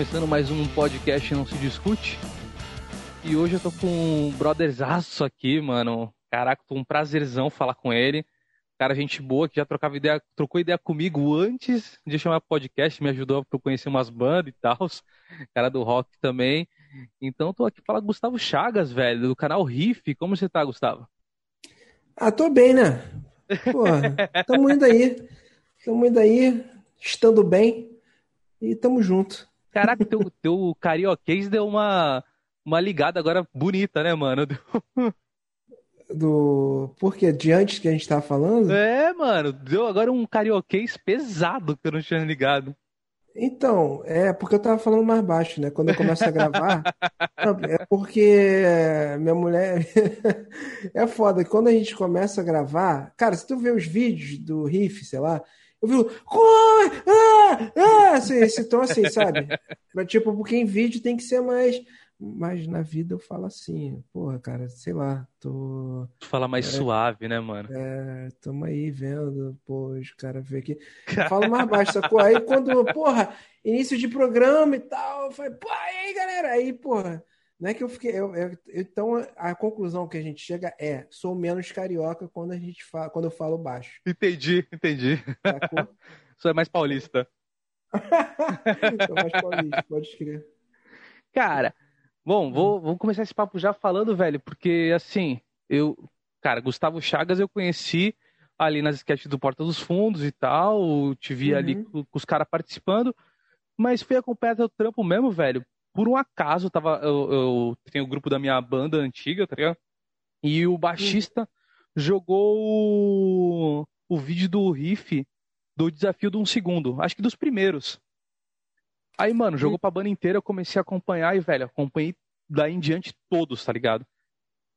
Começando mais um podcast Não Se Discute. E hoje eu tô com um brotherzaço aqui, mano. Caraca, tô um prazerzão falar com ele. Cara, gente boa que já trocava ideia, trocou ideia comigo antes de chamar podcast, me ajudou a conhecer umas bandas e tal. Cara do rock também. Então tô aqui falar com Gustavo Chagas, velho, do canal Riff. Como você tá, Gustavo? Ah, tô bem, né? Porra, tamo indo aí. Tamo indo aí, estando bem. E tamo junto. Caraca, teu, teu carioquês deu uma, uma ligada agora bonita, né, mano? Do. Por quê? De antes que a gente tava falando? É, mano, deu agora um carioquês pesado que eu não tinha ligado. Então, é porque eu tava falando mais baixo, né? Quando eu começo a gravar. é porque minha mulher. é foda. Quando a gente começa a gravar. Cara, se tu vê os vídeos do riff, sei lá. Eu vi o. Ah, ah, assim, esse tom assim, sabe? Mas, tipo, porque em vídeo tem que ser mais. Mas na vida eu falo assim, porra, cara, sei lá, tô. Tu fala mais é, suave, né, mano? É, tamo aí vendo, pô, os caras vê aqui. Falo mais baixo, sacou? Aí quando, porra, início de programa e tal, eu falei, pô, aí galera, aí, porra, não é que eu fiquei. Eu, eu, então a conclusão que a gente chega é: sou menos carioca quando a gente fala, quando eu falo baixo. Entendi, entendi. Sacou? Sou mais paulista. sou mais paulista, pode crer. Cara, Bom, vou, vou começar esse papo já falando, velho, porque assim, eu, cara, Gustavo Chagas eu conheci ali nas sketches do Porta dos Fundos e tal, te vi uhum. ali com, com os caras participando, mas fui acompanhar teu trampo mesmo, velho. Por um acaso, tava, eu, eu tenho o grupo da minha banda antiga, tá ligado? E o baixista uhum. jogou o, o vídeo do riff do desafio de um segundo, acho que dos primeiros. Aí, mano, jogou pra banda inteira, eu comecei a acompanhar e, velho, acompanhei daí em diante todos, tá ligado?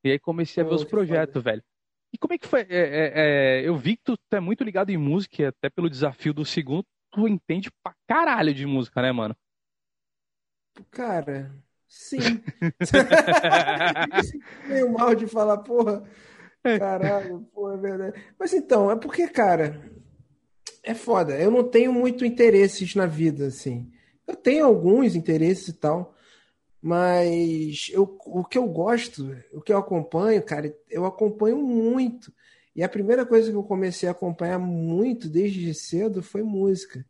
E aí comecei a ver os projetos, velho. E como é que foi? É, é, é, eu vi que tu, tu é muito ligado em música, até pelo desafio do segundo, tu entende pra caralho de música, né, mano? Cara, sim. Meio mal de falar, porra. Caralho, porra, é verdade. Mas então, é porque, cara, é foda. Eu não tenho muito interesses na vida, assim. Eu tenho alguns interesses e tal, mas eu, o que eu gosto, o que eu acompanho, cara, eu acompanho muito. E a primeira coisa que eu comecei a acompanhar muito desde cedo foi música.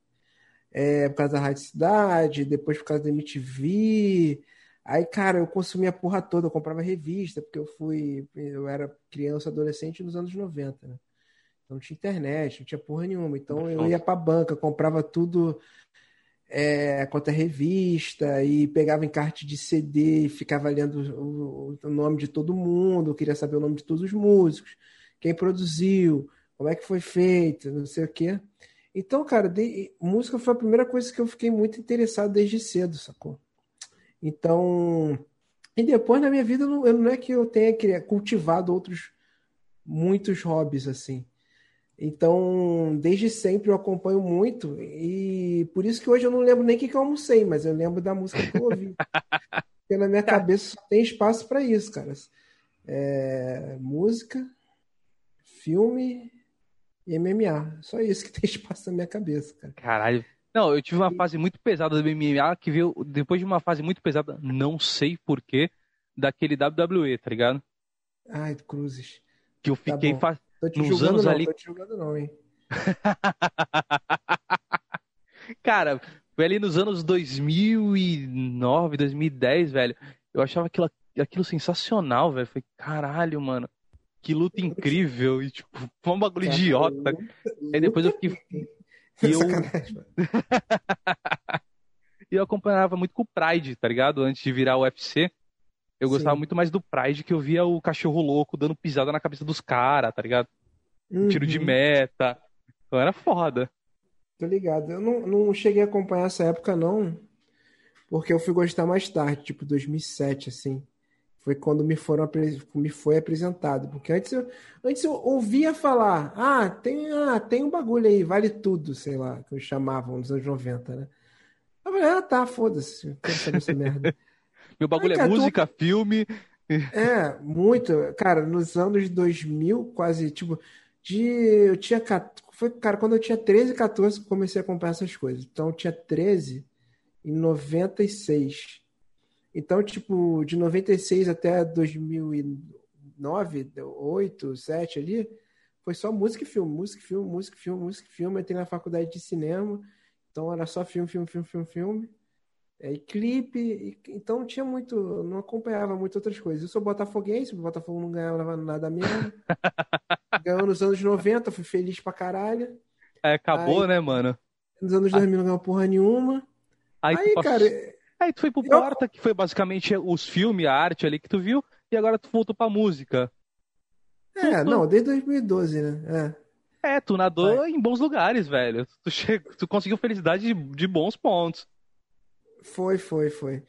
É, por causa da Rádio Cidade, depois por causa da MTV. Aí, cara, eu consumia a porra toda, eu comprava revista, porque eu fui. Eu era criança, adolescente nos anos 90, né? Então não tinha internet, não tinha porra nenhuma. Então eu ia pra banca, comprava tudo é, quanto a revista e pegava encarte de CD e ficava lendo o, o, nome de todo mundo, queria saber o nome de todos os músicos, quem produziu, como é que foi feito, não sei o quê. Então, cara, de, música foi a primeira coisa que eu fiquei muito interessado desde cedo, sacou? Então, e depois na minha vida, não, não é que eu tenha cultivado outros muitos hobbies assim. Então, desde sempre eu acompanho muito e por isso que hoje eu não lembro nem o que, que eu almocei, mas eu lembro da música que eu ouvi. Porque na minha cabeça só tem espaço para isso, cara. É, música, filme e MMA. Só isso que tem espaço na minha cabeça, cara. Caralho. Não, eu tive uma fase muito pesada do MMA que veio depois de uma fase muito pesada, não sei porquê, daquele WWE, tá ligado? Ai, cruzes. Que eu tá fiquei tá Tô te nos anos não, ali. Tô te julgando não, hein? Cara, foi ali nos anos 2009, 2010, velho. Eu achava aquilo, aquilo sensacional, velho. Foi caralho, mano. Que luta incrível. E, tipo, foi um bagulho Cara, idiota. Luta, Aí depois eu fiquei. E eu... e eu acompanhava muito com o Pride, tá ligado? Antes de virar o UFC. Eu Sim. gostava muito mais do Pride, que eu via o cachorro louco dando pisada na cabeça dos caras, tá ligado? Uhum. Tiro de meta. Então era foda. Tô ligado. Eu não, não cheguei a acompanhar essa época, não. Porque eu fui gostar mais tarde, tipo 2007, assim. Foi quando me, foram, me foi apresentado. Porque antes eu, antes eu ouvia falar: ah tem, ah, tem um bagulho aí, vale tudo, sei lá, que eu chamavam nos anos 90, né? Eu falei: ah, tá, foda-se, quero saber essa merda. Meu bagulho cara, é música, tô... filme. É, muito. Cara, nos anos 2000, quase, tipo, de. Eu tinha. Foi, cara, quando eu tinha 13, 14, comecei a comprar essas coisas. Então eu tinha 13. em 96. Então, tipo, de 96 até 2009, 8, 7 ali, foi só música e filme, música e filme, música e filme, música e filme. Eu entrei na faculdade de cinema, então era só filme, filme, filme, filme, filme. É, e clipe, e, então não tinha muito, não acompanhava muito outras coisas. Eu sou botafoguense, o Botafogo não ganhava nada mesmo. Ganhou nos anos 90, fui feliz pra caralho. É, acabou, Aí, né, mano? Nos anos 2000 não ganhou porra nenhuma. Aí, Aí cara. Aí tu foi pro. Porta, que foi basicamente os filmes, a arte ali que tu viu, e agora tu voltou pra música. É, tu, não, desde 2012, né? É, é tu nadou em bons lugares, velho. Tu, che... tu conseguiu felicidade de, de bons pontos. Foi, foi, foi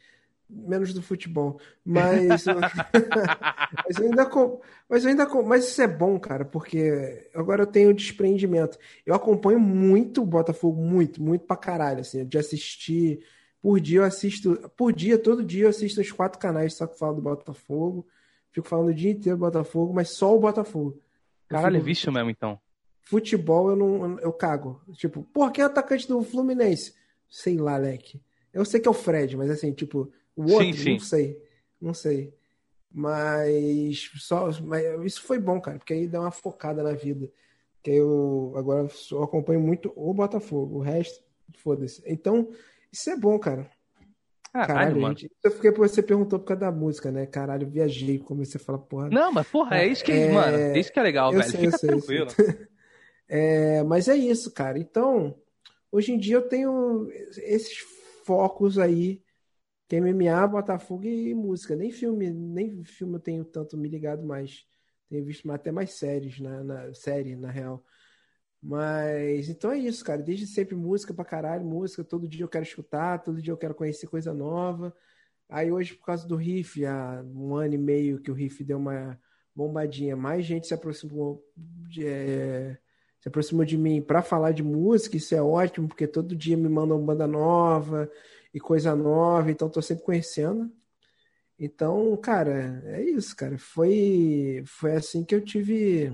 menos do futebol. Mas, mas eu ainda mas eu ainda mas isso é bom, cara, porque agora eu tenho desprendimento. Eu acompanho muito o Botafogo, muito, muito pra caralho, assim, de assistir por dia eu assisto, por dia, todo dia eu assisto os quatro canais só que falam do Botafogo. Fico falando o dia inteiro do Botafogo, mas só o Botafogo. Caralho, é vício mesmo, então. Futebol eu não eu cago. Tipo, por que é atacante do Fluminense? Sei lá, Leque. Eu sei que é o Fred, mas assim, tipo, o outro, sim, sim. não sei. Não sei. Mas só mas isso foi bom, cara, porque aí dá uma focada na vida. Que eu agora só acompanho muito o Botafogo, o resto, foda-se. Então, isso é bom, cara. Caralho, Caralho mano. Gente, eu fiquei você perguntou por causa da música, né? Caralho, viajei, comecei a falar, porra. Não, mas porra, é isso que, é... mano, é isso que é legal, velho. Sei, Fica sei, tranquilo. É, mas é isso, cara. Então, hoje em dia eu tenho esses focos aí que MMA, Botafogo e música. Nem filme, nem filme eu tenho tanto me ligado mais. Tenho visto até mais séries na, na série, na real. Mas então é isso, cara. Desde sempre música pra caralho, música. Todo dia eu quero escutar, todo dia eu quero conhecer coisa nova. Aí hoje, por causa do riff, há um ano e meio que o riff deu uma bombadinha, mais gente se aproximou de, é, se aproximou de mim para falar de música. Isso é ótimo, porque todo dia me mandam banda nova e coisa nova, então tô sempre conhecendo. Então, cara, é isso, cara. Foi, foi assim que eu tive.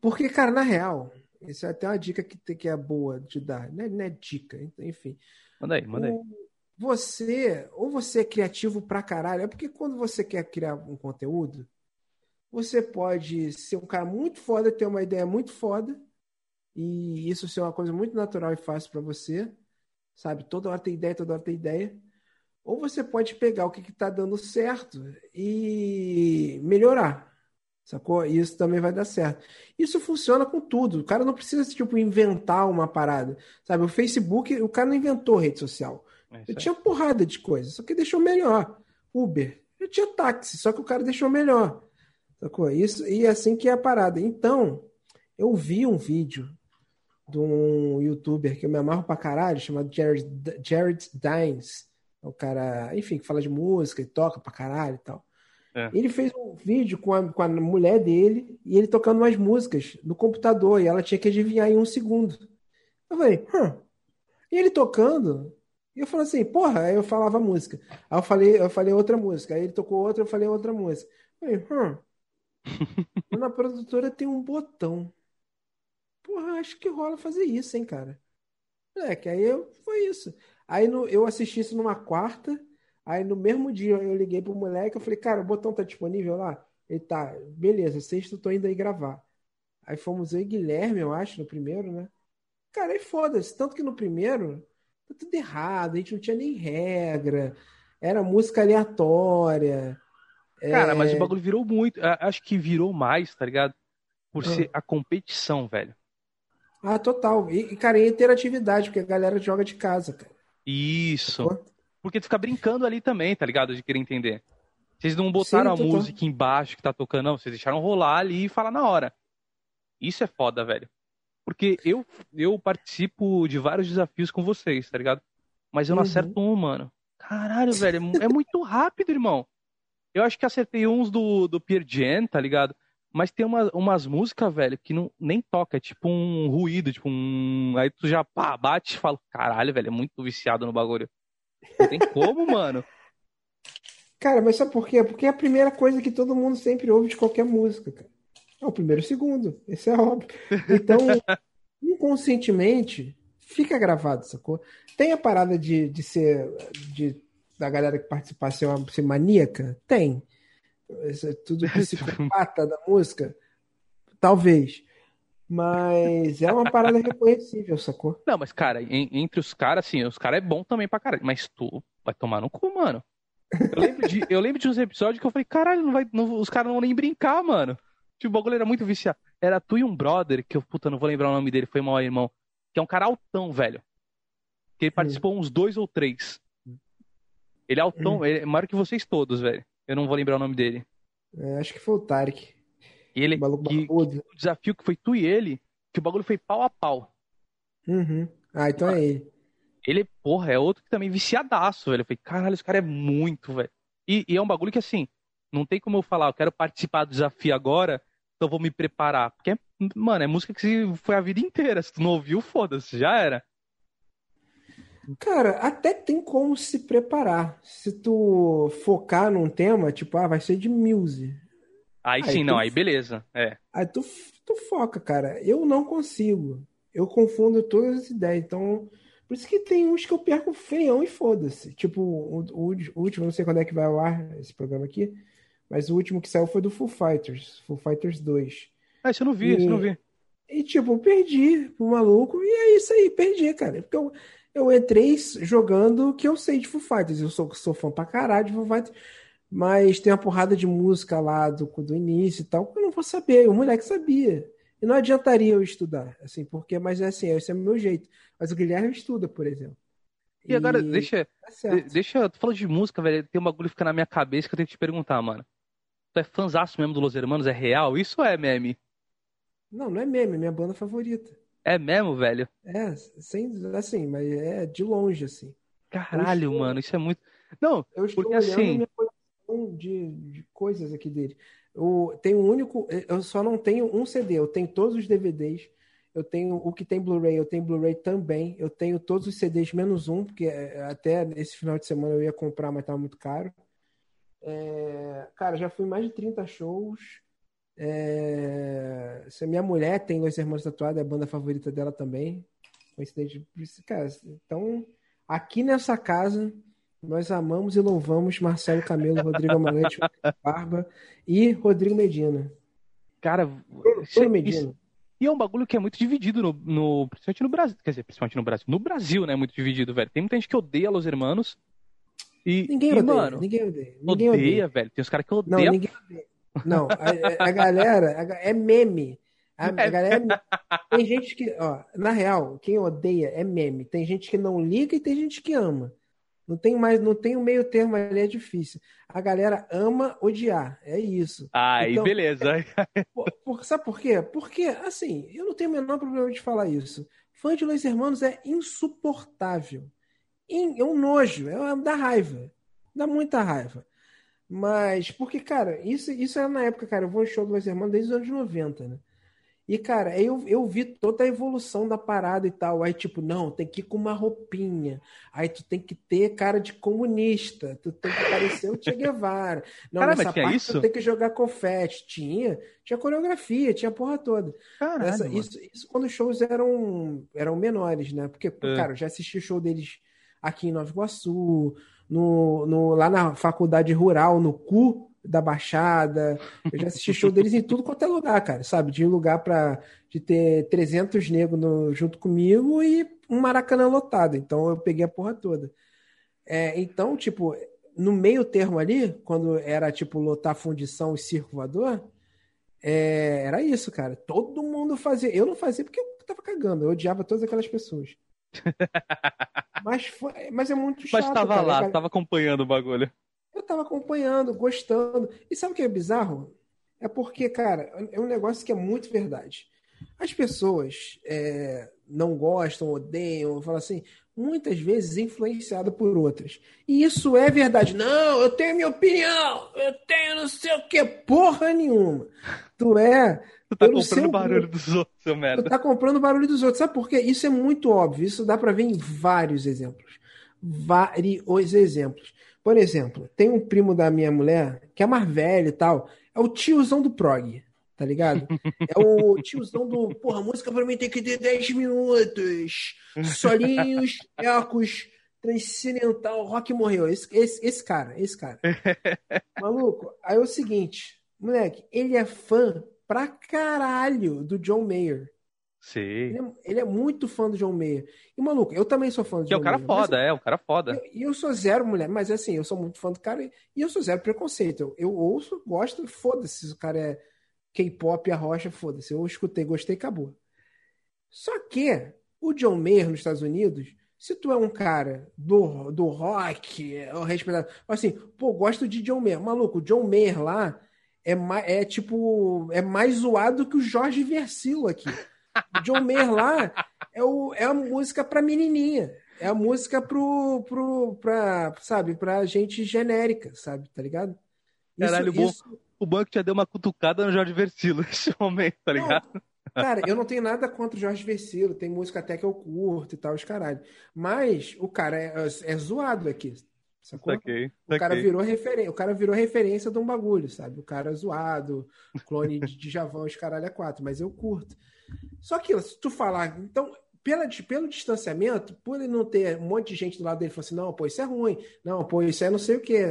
Porque, cara, na real, isso é até uma dica que, que é boa de dar. Não é, não é dica, enfim. Manda aí, manda aí. Você, ou você é criativo pra caralho, é porque quando você quer criar um conteúdo, você pode ser um cara muito foda, ter uma ideia muito foda, e isso ser uma coisa muito natural e fácil para você sabe? Toda hora tem ideia, toda hora tem ideia. Ou você pode pegar o que está dando certo e melhorar, sacou? E isso também vai dar certo. Isso funciona com tudo. O cara não precisa, tipo, inventar uma parada, sabe? O Facebook, o cara não inventou rede social. É eu tinha porrada de coisas, só que deixou melhor. Uber, eu tinha táxi, só que o cara deixou melhor. Sacou? Isso, e é assim que é a parada. Então, eu vi um vídeo de um youtuber que eu me amarro pra caralho, chamado Jared, Jared Dines. É o cara, enfim, que fala de música e toca pra caralho e tal. É. Ele fez um vídeo com a, com a mulher dele e ele tocando umas músicas no computador e ela tinha que adivinhar em um segundo. Eu falei, hum. E ele tocando, e eu falei assim, porra, aí eu falava a música. Aí eu falei, eu falei outra música. Aí ele tocou outra, eu falei outra música. Eu falei, hum. Na produtora tem um botão porra, acho que rola fazer isso, hein, cara. É, que aí eu, foi isso. Aí no, eu assisti isso numa quarta, aí no mesmo dia eu liguei pro moleque, eu falei, cara, o botão tá disponível lá? Ele tá, beleza, sexta eu tô indo aí gravar. Aí fomos eu e Guilherme, eu acho, no primeiro, né? Cara, aí foda-se, tanto que no primeiro tá tudo errado, a gente não tinha nem regra, era música aleatória. Cara, é... mas o bagulho virou muito, acho que virou mais, tá ligado? Por ah. ser a competição, velho. Ah, total. E, cara, e interatividade, porque a galera joga de casa, cara. Isso. Porque tu fica brincando ali também, tá ligado? De querer entender. Vocês não botaram Sim, a música embaixo que tá tocando, não. Vocês deixaram rolar ali e falar na hora. Isso é foda, velho. Porque eu, eu participo de vários desafios com vocês, tá ligado? Mas eu não uhum. acerto um, mano. Caralho, velho. É, é muito rápido, irmão. Eu acho que acertei uns do, do Pierre Jen, tá ligado? Mas tem uma, umas músicas, velho, que não, nem toca, é tipo um ruído, tipo um. Aí tu já pá, bate e fala, caralho, velho, é muito viciado no bagulho. Não tem como, mano. Cara, mas sabe por quê? Porque é a primeira coisa que todo mundo sempre ouve de qualquer música, cara. É o primeiro e o segundo. Esse é óbvio. Então, inconscientemente, fica gravado, sacou? Tem a parada de, de ser. De, da galera que participasse ser, uma, ser maníaca? Tem. Isso é tudo psicopata da música? Talvez. Mas é uma parada reconhecível, sacou? Não, mas, cara, entre os caras, assim, os caras é bom também pra caralho. Mas tu vai tomar no cu, mano. Eu lembro de, eu lembro de uns episódios que eu falei, caralho, não vai, não, os caras não vão nem brincar, mano. Tipo, o bagulho era muito viciado. Era tu e um brother, que eu, puta, não vou lembrar o nome dele, foi mal irmão. Que é um cara altão, velho. Que ele participou uns dois ou três. Ele é altão, hum. ele é maior que vocês todos, velho. Eu não vou lembrar o nome dele. É, acho que foi o Tarek. E ele, o que, que, o desafio que foi tu e ele, que o bagulho foi pau a pau. Uhum. Ah, então é ele. Ele, porra, é outro que também viciadaço, velho. Eu falei, caralho, esse cara é muito, velho. E, e, é um bagulho que, assim, não tem como eu falar, eu quero participar do desafio agora, então vou me preparar. Porque, mano, é música que foi a vida inteira. Se tu não ouviu, foda-se, já era. Cara, até tem como se preparar. Se tu focar num tema, tipo, ah, vai ser de music. Aí, aí sim, não, aí beleza. É. Aí tu, tu foca, cara. Eu não consigo. Eu confundo todas as ideias. Então, por isso que tem uns que eu perco feião e foda-se. Tipo, o, o, o, último, não sei quando é que vai ao ar esse programa aqui, mas o último que saiu foi do Full Fighters, Full Fighters 2. Ah, isso eu não vi, isso eu não vi. E, tipo, perdi pro maluco, e é isso aí, perdi, cara. Porque eu, eu entrei jogando que eu sei de Full Fighters. Eu sou, sou fã pra caralho de Full Fighters. Mas tem uma porrada de música lá do, do início e tal, que eu não vou saber. O moleque sabia. E não adiantaria eu estudar, assim, porque, mas é assim, esse é o meu jeito. Mas o Guilherme estuda, por exemplo. E, e agora, deixa. Tá deixa. Tu falou de música, velho. Tem um bagulho que fica na minha cabeça que eu tenho que te perguntar, mano. Tu é fãzaço mesmo do Los Hermanos? É real? Isso é meme? Não, não é meme, é minha banda favorita. É mesmo, velho? É, sem, assim, mas é de longe, assim. Caralho, estou, mano, isso é muito. Não, eu estou porque assim. Minha de, de coisas aqui dele. Eu tenho um único. Eu só não tenho um CD, eu tenho todos os DVDs. Eu tenho o que tem Blu-ray, eu tenho Blu-ray também. Eu tenho todos os CDs menos um, porque é, até esse final de semana eu ia comprar, mas estava muito caro. É, cara, já fui mais de 30 shows. É, se minha mulher tem Los Irmãos Tatuados, é a banda favorita dela também. Coincidente. Cara, então, aqui nessa casa, nós amamos e louvamos Marcelo Camelo, Rodrigo Amarante, Barba e Rodrigo Medina. Cara, isso, Medina. Isso, e é um bagulho que é muito dividido, no, no, principalmente no Brasil. Quer dizer, principalmente no Brasil. No Brasil, né? Muito dividido, velho. Tem muita gente que odeia Los Hermanos. E, ninguém e, odeia, mano, ninguém odeia. Ninguém odeia, odeia, velho. Tem os caras que odeiam. Não, ninguém odeia. Não, a, a galera é meme. A, a galera é... Tem gente que, ó, na real, quem odeia é meme. Tem gente que não liga e tem gente que ama. Não tem mais, não tem o um meio termo ali, é difícil. A galera ama odiar, é isso. Aí, então, beleza. É, por, por, sabe por quê? Porque, assim, eu não tenho o menor problema de falar isso. Fã de Los Hermanos é insuportável. É um nojo, é da raiva. Dá muita raiva. Mas, porque, cara, isso, isso era na época, cara, eu vou em show do Los Hermanos desde os anos 90, né? E, cara, eu, eu vi toda a evolução da parada e tal. Aí, tipo, não, tem que ir com uma roupinha. Aí tu tem que ter cara de comunista. Tu tem que parecer o Che Guevara. Não, Caramba, nessa parte isso? tu tem que jogar confete. Tinha, tinha coreografia, tinha a porra toda. Caralho, Essa, isso, isso quando os shows eram, eram menores, né? Porque, é. cara, eu já assisti show deles aqui em Nova Iguaçu, no, no, lá na faculdade rural, no CU, da Baixada. Eu já assisti show deles em tudo quanto é lugar, cara, sabe? De lugar para de ter 300 negros no, junto comigo e um Maracanã lotado. Então eu peguei a porra toda. É, então, tipo, no meio termo ali, quando era tipo lotar fundição e circo voador, é, era isso, cara. Todo mundo fazia. Eu não fazia porque eu tava cagando. Eu odiava todas aquelas pessoas. mas, foi, mas é muito chato. Mas tava cara. lá, tava acompanhando o bagulho. Eu tava acompanhando, gostando. E sabe o que é bizarro? É porque, cara, é um negócio que é muito verdade. As pessoas é, não gostam, odeiam, falam assim, muitas vezes influenciado por outras. E isso é verdade. Não, eu tenho minha opinião, eu tenho não sei o que, porra nenhuma. Tu é. Tu tá comprando barulho dos outros, seu merda. Tu tá comprando barulho dos outros. Sabe por quê? Isso é muito óbvio. Isso dá para ver em vários exemplos. Vários exemplos. Por exemplo, tem um primo da minha mulher, que é mais velho e tal, é o tiozão do prog, tá ligado? É o tiozão do, porra, música pra mim tem que ter 10 minutos. Solinhos, ecos, transcendental, rock morreu. Esse, esse, esse cara, esse cara. Maluco, aí é o seguinte, moleque, ele é fã pra caralho do John Mayer. Sim. Ele é, ele é, muito fã do John Mayer. E, maluco, eu também sou fã do que John Mayer. é o cara Mayer, foda, mas, é, o cara foda. E eu, eu, sou zero mulher, mas assim, eu sou muito fã do cara e, eu sou zero preconceito. Eu, eu ouço, gosto, foda-se se o cara é K-pop, a rocha, foda-se. Eu escutei, gostei, acabou. Só que o John Mayer nos Estados Unidos, se tu é um cara do, do rock, é respeitado, assim, pô, gosto de John Mayer. Maluco, o John Mayer lá é, é tipo, é mais zoado que o Jorge Versilo aqui. John Mayer lá é, o, é a música pra menininha. É a música pro, pro, pra, sabe, pra gente genérica, sabe, tá ligado? Isso, Caralho, isso... o banco já deu uma cutucada no Jorge Versilo nesse momento, tá ligado? Não, cara, eu não tenho nada contra o Jorge Versilo, tem música até que eu curto e tal, os caralho. Mas o cara é, é, é zoado aqui, Sacou? Saquei, O cara virou referência, o cara virou referência de um bagulho, sabe? O cara zoado, clone de Javão, os caralho é quatro, mas eu curto. Só que se tu falar, então, pela, pelo distanciamento, por ele não ter um monte de gente do lado dele, falou assim, não, pô, isso é ruim, não, pô, isso é não sei o quê,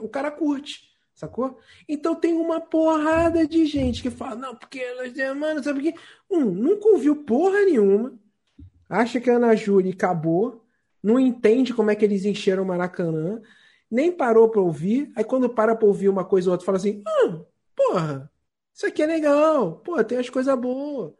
o cara curte, sacou? Então tem uma porrada de gente que fala, não, porque elas demandam, sabe o quê? Um, nunca ouviu porra nenhuma, acha que a Ana Júlia acabou, não entende como é que eles encheram o Maracanã, nem parou pra ouvir, aí quando para pra ouvir uma coisa ou outra, fala assim, ah, porra, isso aqui é legal, pô, tem as coisas boas.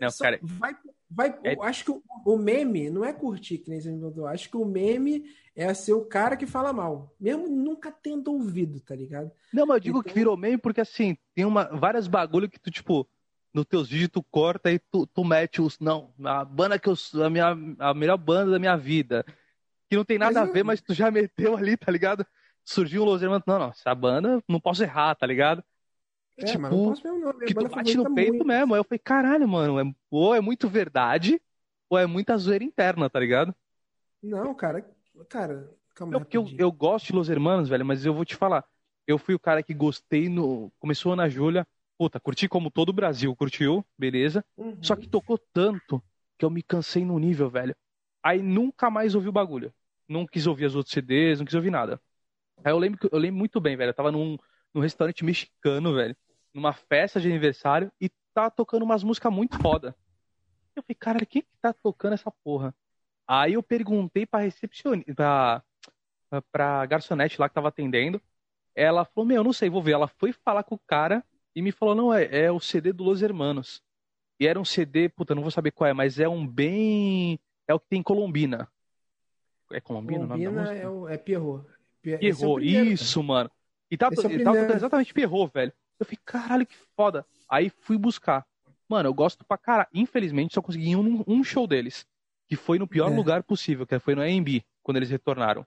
Não, Só cara. Vai, vai, é... Acho que o, o, meme não é curtir, que nem você me Acho que o meme é ser o cara que fala mal. Mesmo nunca tendo ouvido, tá ligado? Não, mas eu digo então... que virou meme porque assim, tem uma, várias bagulho que tu, tipo, nos teus vídeos tu corta e tu, tu mete os. Não, a banda que eu. A, minha, a melhor banda da minha vida. Que não tem nada mas a ver, mas tu já meteu ali, tá ligado? Surgiu um Los Hermanos. Não, não, essa banda não posso errar, tá ligado? É, tipo, não posso mesmo, não. que tu bate no peito muito. mesmo. Aí eu falei, caralho, mano, é, ou é muito verdade, ou é muita zoeira interna, tá ligado? Não, cara, cara, calma Não, porque eu, eu gosto de Los Hermanos, velho, mas eu vou te falar. Eu fui o cara que gostei no. Começou na Júlia. Puta, curti como todo o Brasil curtiu, beleza. Uhum. Só que tocou tanto que eu me cansei no nível, velho. Aí nunca mais ouvi o bagulho. Não quis ouvir as outras CDs, não quis ouvir nada. Aí eu lembro, eu lembro muito bem, velho. Eu tava num, num restaurante mexicano, velho numa festa de aniversário e tá tocando umas músicas muito foda. Eu falei, cara, quem que tá tocando essa porra? Aí eu perguntei pra recepcionista, pra, pra garçonete lá que tava atendendo. Ela falou, meu, eu não sei, vou ver. Ela foi falar com o cara e me falou, não, é, é o CD do Los Hermanos. E era um CD, puta, não vou saber qual é, mas é um bem. É o que tem em Colombina. É Colombina? Colombina é, o, é Pierrot. Pierrot, é isso, mano. E tava, é tava exatamente Pierrot, velho. Eu fiquei, caralho, que foda. Aí fui buscar. Mano, eu gosto pra caralho. Infelizmente, só consegui um, um show deles. Que foi no pior é. lugar possível, que foi no AMB, quando eles retornaram.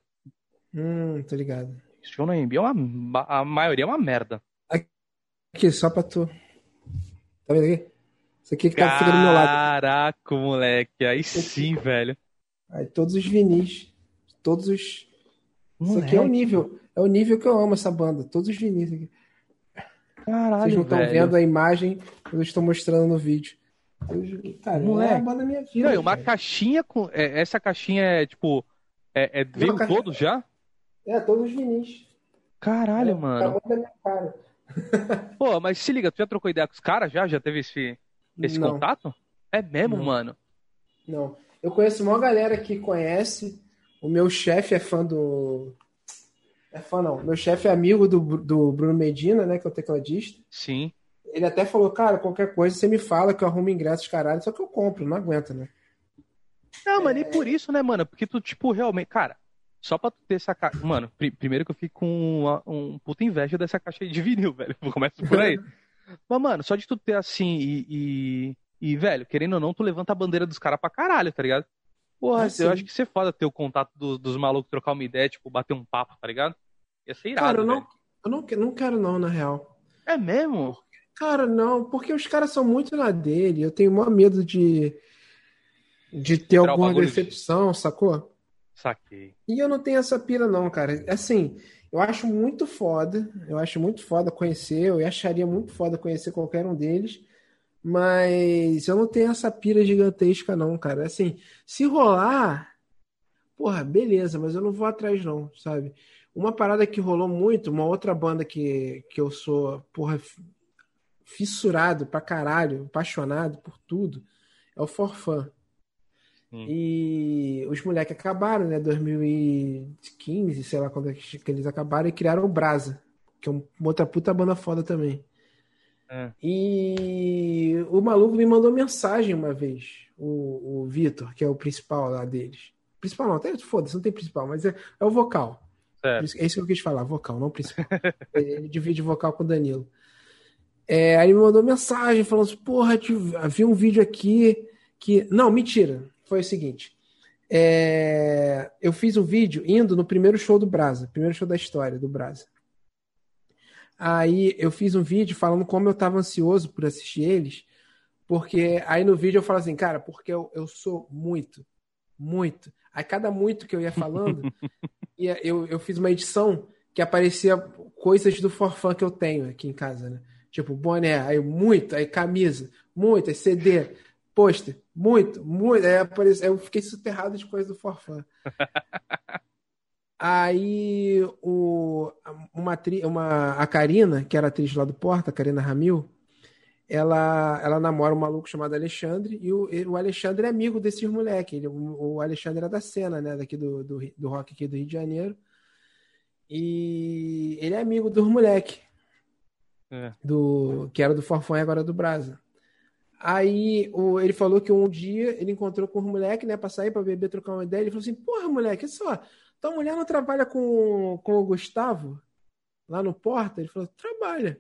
Hum, tô ligado. Esse show no AMB é uma. A maioria é uma merda. Aqui, só pra tu. Tá vendo aqui? Isso aqui que tá ficando do meu lado. Caraca, moleque. Aí sim, velho. Aí todos os vinis. Todos os. Moleque. Isso aqui é o nível. É o nível que eu amo essa banda. Todos os vinis aqui. Caralho, Vocês não estão vendo a imagem que eu estou mostrando no vídeo. Eu, cara, não é a banda da minha vida. Não, uma caixinha com. É, essa caixinha é tipo. É, é veio caixa... todos já? É, todos os vinis. Caralho, é, mano. Tá da minha cara. Pô, mas se liga, tu já trocou ideia com os caras já? Já teve esse, esse contato? É mesmo, não. mano? Não. Eu conheço uma galera que conhece. O meu chefe é fã do, é fã, não. Meu chefe é amigo do, do Bruno Medina, né? Que é o tecladista. Sim. Ele até falou, cara, qualquer coisa você me fala que eu arrumo ingressos, caralho. Só que eu compro, não aguenta, né? Não, mas nem por isso, né, mano? Porque tu, tipo, realmente. Cara, só pra tu ter essa caixa. Mano, pr primeiro que eu fico com uma, um puta inveja dessa caixa de vinil, velho. Começa por aí. mas, mano, só de tu ter assim e, e, e, velho, querendo ou não, tu levanta a bandeira dos caras pra caralho, tá ligado? Porra, eu acho que você foda ter o contato do, dos malucos, trocar uma ideia, tipo, bater um papo, tá ligado? Ia ser irado, Cara, eu não, eu não, não quero não, na real. É mesmo? Cara, não, porque os caras são muito na dele. Eu tenho maior medo de de ter alguma decepção, de... sacou? Saquei. E eu não tenho essa pira, não, cara. Assim, eu acho muito foda. Eu acho muito foda conhecer. Eu acharia muito foda conhecer qualquer um deles. Mas eu não tenho essa pira gigantesca, não, cara. Assim, se rolar, porra, beleza, mas eu não vou atrás, não, sabe? Uma parada que rolou muito, uma outra banda que, que eu sou, porra, fissurado pra caralho, apaixonado por tudo, é o Forfã. Hum. E os moleques acabaram, né? 2015, sei lá quando é que eles acabaram e criaram o Brasa, que é uma outra puta banda foda também. É. E o maluco me mandou mensagem uma vez, o, o Vitor, que é o principal lá deles. Principal não, até foda-se, não tem principal, mas é, é o vocal. É. é isso que eu quis falar, vocal, não principal. ele divide vocal com o Danilo. É, aí ele me mandou mensagem falando assim: porra, vi um vídeo aqui que. Não, mentira. Foi o seguinte. É, eu fiz um vídeo indo no primeiro show do Brasa, primeiro show da história do Brasa. Aí eu fiz um vídeo falando como eu estava ansioso por assistir eles, porque aí no vídeo eu falo assim, cara, porque eu, eu sou muito, muito. Aí cada muito que eu ia falando, ia, eu, eu fiz uma edição que aparecia coisas do forfã que eu tenho aqui em casa, né? Tipo, boné, aí muito, aí camisa, muito, aí CD, pôster, muito, muito. Aí apareceu, eu fiquei soterrado de coisas do forfã. Aí o, uma, uma, a Karina, que era atriz lá do Porta, a Karina Ramil, ela, ela namora um maluco chamado Alexandre, e o, o Alexandre é amigo desses moleques. Ele, o, o Alexandre era da cena, né? Daqui do, do, do rock aqui do Rio de Janeiro. E ele é amigo dos moleques. É. Do, que era do Forfã e agora do Brasa. Aí o, ele falou que um dia ele encontrou com os moleques, né, pra sair, pra beber, trocar uma ideia. Ele falou assim: Porra, moleque, olha só, tua mulher não trabalha com, com o Gustavo lá no Porta? Ele falou, trabalha.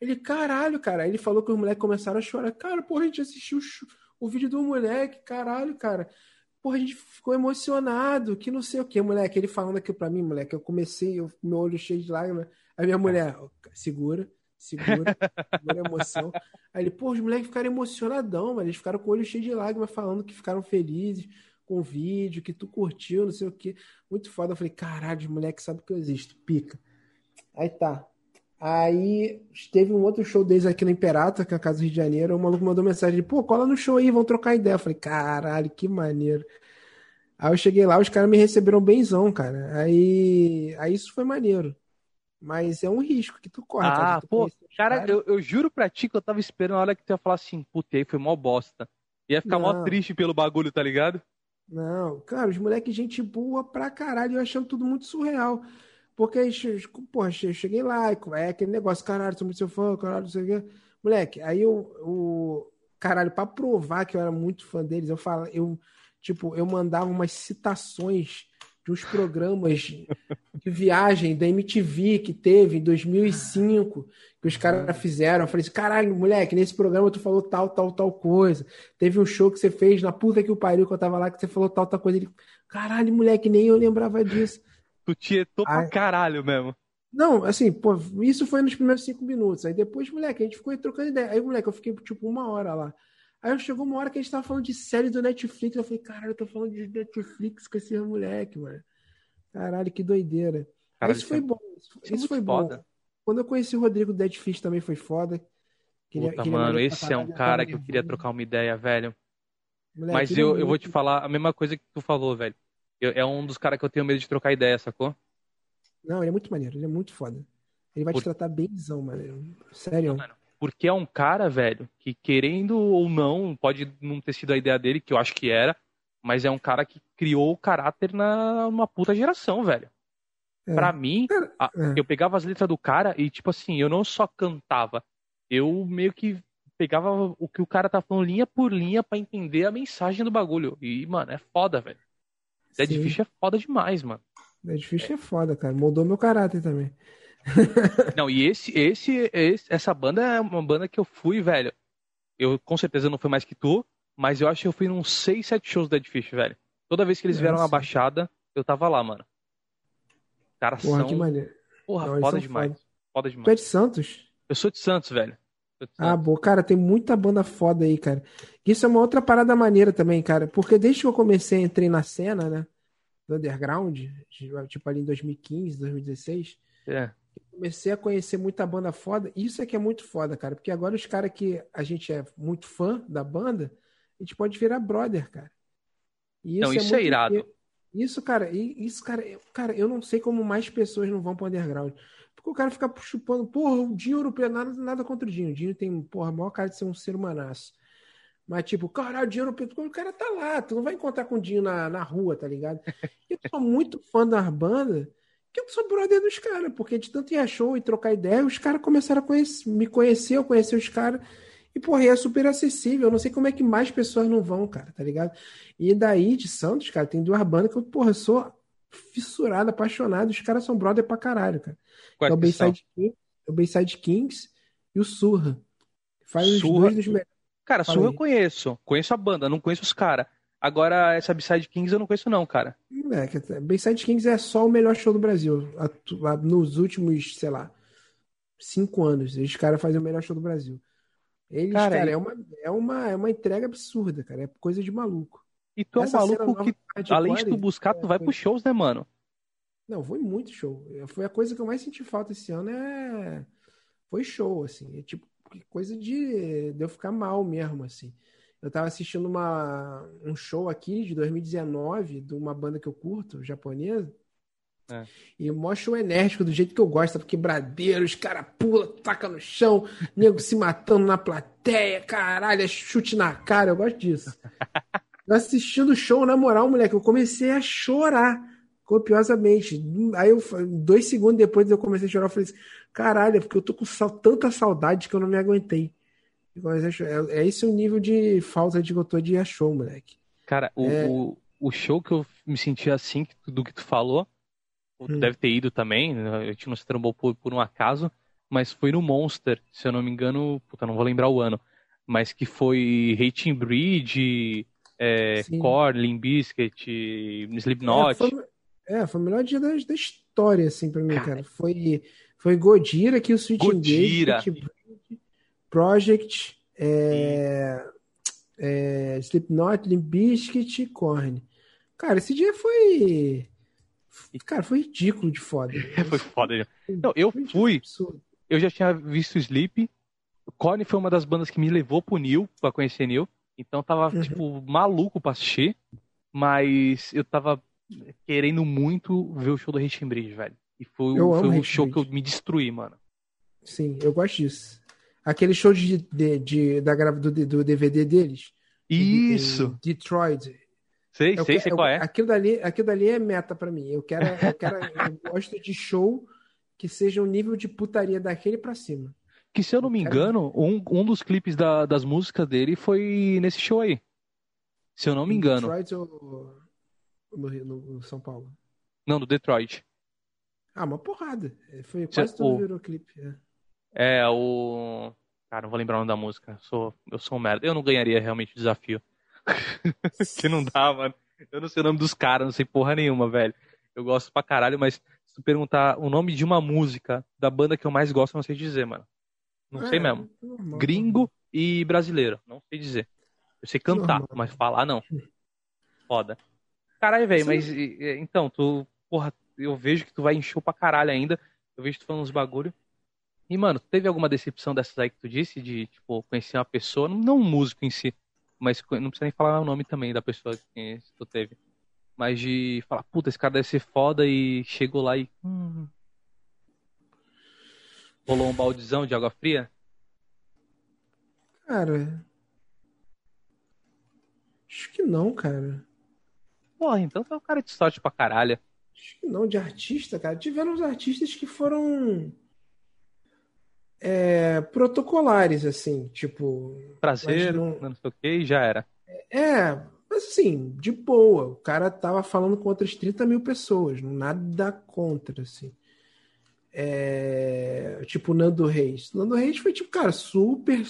Ele, caralho, cara. Ele falou que os moleques começaram a chorar. Cara, porra, a gente assistiu o, vídeo do moleque, caralho, cara. Porra, a gente ficou emocionado, que não sei o que, moleque. Ele falando aqui pra mim, moleque, eu comecei, eu, meu olho cheio de lágrimas. Aí minha mulher, segura, segura, segura a emoção. Aí ele, pô, os moleques ficaram emocionadão, mano. Eles ficaram com o olho cheio de lágrimas, falando que ficaram felizes com vídeo, que tu curtiu, não sei o que. Muito foda. Eu falei, caralho, os moleques sabem que eu existo, pica. Aí tá. Aí teve um outro show deles aqui no Imperato, que é a Casa do Rio de Janeiro. O maluco mandou mensagem: pô, cola no show aí, vão trocar ideia. Eu falei, caralho, que maneiro. Aí eu cheguei lá, os caras me receberam benzão, cara. Aí, aí isso foi maneiro. Mas é um risco que tu corre. Ah, cara, tu pô, cara, cara. Eu, eu, juro pra ti que eu tava esperando a hora que tu ia falar assim, puta, aí foi mó bosta. Ia ficar Não. mó triste pelo bagulho, tá ligado? Não, cara, os moleques, gente boa pra caralho, eu achando tudo muito surreal. Porque, porra, eu cheguei lá, é aquele negócio, caralho, sou muito seu fã, caralho, não sei o quê. Moleque, aí eu, o caralho, pra provar que eu era muito fã deles, eu falo, eu, tipo, eu mandava umas citações uns programas de viagem da MTV que teve em 2005, que os caras fizeram. Eu falei assim, caralho, moleque, nesse programa tu falou tal, tal, tal coisa. Teve um show que você fez na puta que o pariu que eu tava lá, que você falou tal, tal coisa. Ele, caralho, moleque, nem eu lembrava disso. Tu tietou pra caralho mesmo. Não, assim, pô, isso foi nos primeiros cinco minutos. Aí depois, moleque, a gente ficou trocando ideia. Aí, moleque, eu fiquei tipo uma hora lá. Aí chegou uma hora que a gente tava falando de série do Netflix. Eu falei, caralho, eu tô falando de Netflix com esse moleque, mano. Caralho, que doideira. Caralho, isso foi bom. Isso, isso é foi bom. Quando eu conheci o Rodrigo Dead Fish também foi foda. Queria, Puta, queria mano, esse é um cara que eu queria trocar uma ideia, velho. Moleque, Mas eu, eu vou te falar a mesma coisa que tu falou, velho. Eu, é um dos caras que eu tenho medo de trocar ideia, sacou? Não, ele é muito maneiro, ele é muito foda. Ele vai Por... te tratar bemzão, mano. Sério. Não, mano, porque é um cara, velho, que querendo ou não, pode não ter sido a ideia dele, que eu acho que era, mas é um cara que criou o caráter na uma puta geração, velho. É. Pra mim, a, é. eu pegava as letras do cara e, tipo assim, eu não só cantava, eu meio que pegava o que o cara tá falando linha por linha para entender a mensagem do bagulho. E, mano, é foda, velho. Dead Fish é foda demais, mano. Dead Fish é. é foda, cara. Mudou meu caráter também. Não, e esse, esse, esse, essa banda é uma banda que eu fui, velho. Eu com certeza não fui mais que tu, mas eu acho que eu fui uns 6, 7 shows do Dead Fish, velho. Toda vez que eles vieram na Baixada, eu tava lá, mano. Cara, Porra, são... que maneiro. Porra, não, foda demais. Foda. foda demais. Tu é de Santos? Eu sou de Santos, velho. De Santos. Ah, boa. Cara, tem muita banda foda aí, cara. Isso é uma outra parada maneira também, cara. Porque desde que eu comecei, entrei na cena, né? do underground, tipo ali em 2015, 2016. É. Comecei a conhecer muita banda foda. Isso é que é muito foda, cara. Porque agora os caras que a gente é muito fã da banda, a gente pode virar brother, cara. E isso não, isso é, é irado. Isso, cara, isso, cara, eu, cara, eu não sei como mais pessoas não vão pro underground. Porque o cara fica chupando, porra, o Dinho europeu, nada, nada contra o Dinho. O Dinho tem, porra, a maior cara de ser um ser humanaço. Mas, tipo, caralho, o Dinho europeu, o cara tá lá, tu não vai encontrar com o Dinho na, na rua, tá ligado? eu sou muito fã das bandas, que eu sou brother dos caras, porque de tanto ir a show e trocar ideia, os caras começaram a conhecer, me conhecer, eu conheci os caras. E, porra, é super acessível. Eu não sei como é que mais pessoas não vão, cara, tá ligado? E daí, de Santos, cara, tem duas bandas que eu, porra, sou fissurado, apaixonado. Os caras são brother pra caralho, cara. é o Bayside, Kings, é o Bayside Kings e o Surra. Faz Surra. os dois dos melhores. Cara, Surra eu conheço. Conheço a banda, não conheço os caras. Agora, essa Bayside Kings eu não conheço, não, cara. É, Bayside Kings é só o melhor show do Brasil. Nos últimos, sei lá, cinco anos. Os caras fazem o melhor show do Brasil. Eles, cara, cara é, uma, é, uma, é uma entrega absurda, cara. É coisa de maluco. E tu é um maluco que, além de tu buscar, tu é, vai foi... pros shows, né, mano? Não, foi muito show. Foi a coisa que eu mais senti falta esse ano, é... Foi show, assim. É tipo, coisa de, de eu ficar mal mesmo, assim. Eu tava assistindo uma, um show aqui de 2019 de uma banda que eu curto, japonesa. É. E show enérgico, do jeito que eu gosto, quebradeiro, os caras pulam, taca no chão, nego se matando na plateia, caralho, é chute na cara, eu gosto disso. Eu assistindo o show, na moral, moleque, eu comecei a chorar copiosamente. Aí eu, dois segundos depois eu comecei a chorar, eu falei assim, caralho, é porque eu tô com tanta saudade que eu não me aguentei. É, é esse o nível de falta de eu tô de show, moleque. Cara, o, é... o, o show que eu me senti assim, do que tu falou, Tu hum. deve ter ido também, né? a gente não se trombou por, por um acaso, mas foi no Monster, se eu não me engano, puta, não vou lembrar o ano, mas que foi Hating Bridge, é, Core, Limp Bizkit, Slipknot. É, foi, é, foi o melhor dia da, da história, assim, pra mim, cara. cara. Foi, foi Godira, que o Sweet Godira. Project, é, é, Slipknot, Limp Bizkit e Korn. Cara, esse dia foi cara, foi ridículo de foda. foi foda. Não, eu fui. Eu já tinha visto Sleep. Korn foi uma das bandas que me levou pro Neil, pra conhecer Neil. Então tava, uhum. tipo, maluco pra assistir. Mas eu tava querendo muito ver o show do Hate Bridge, velho. E foi, foi o show que eu me destruí, mano. Sim, eu gosto disso. Aquele show de, de, de da do, do DVD deles. Isso! De, Detroit. Sei, eu sei, quero, sei qual é. Aquilo dali, aquilo dali é meta para mim. Eu quero, eu quero, eu gosto de show que seja um nível de putaria daquele para cima. Que se eu não me engano, um, um dos clipes da, das músicas dele foi nesse show aí. Se eu não me engano. Detroit ou no, no, no São Paulo? Não, no Detroit. Ah, uma porrada. Foi quase todo o virou clipe. É. é, o. Cara, não vou lembrar o nome da música. Eu sou, eu sou um merda. Eu não ganharia realmente o desafio. que não dá, mano. Eu não sei o nome dos caras, não sei porra nenhuma, velho. Eu gosto pra caralho, mas se tu perguntar o nome de uma música da banda que eu mais gosto, eu não sei dizer, mano. Não é, sei mesmo. Normal. Gringo e brasileiro. Não sei dizer. Eu sei cantar, normal. mas falar não. Foda. Caralho, velho, mas então, tu, porra, eu vejo que tu vai encher pra caralho ainda. Eu vejo tu falando uns bagulho. E, mano, teve alguma decepção dessas aí que tu disse? De, tipo, conhecer uma pessoa, não um músico em si, mas não precisa nem falar o nome também da pessoa que tu teve. Mas de falar, puta, esse cara deve ser foda e chegou lá e. Hum, rolou um baldizão de água fria? Cara. Acho que não, cara. Porra, então tu é um cara de sorte pra caralho. Acho que não, de artista, cara. Tiveram uns artistas que foram é, protocolares, assim, tipo. Prazer, não... não sei o que, e já era. É, mas assim, de boa. O cara tava falando com outras 30 mil pessoas, nada contra, assim. É, tipo, Nando Reis. Nando Reis foi, tipo, cara, super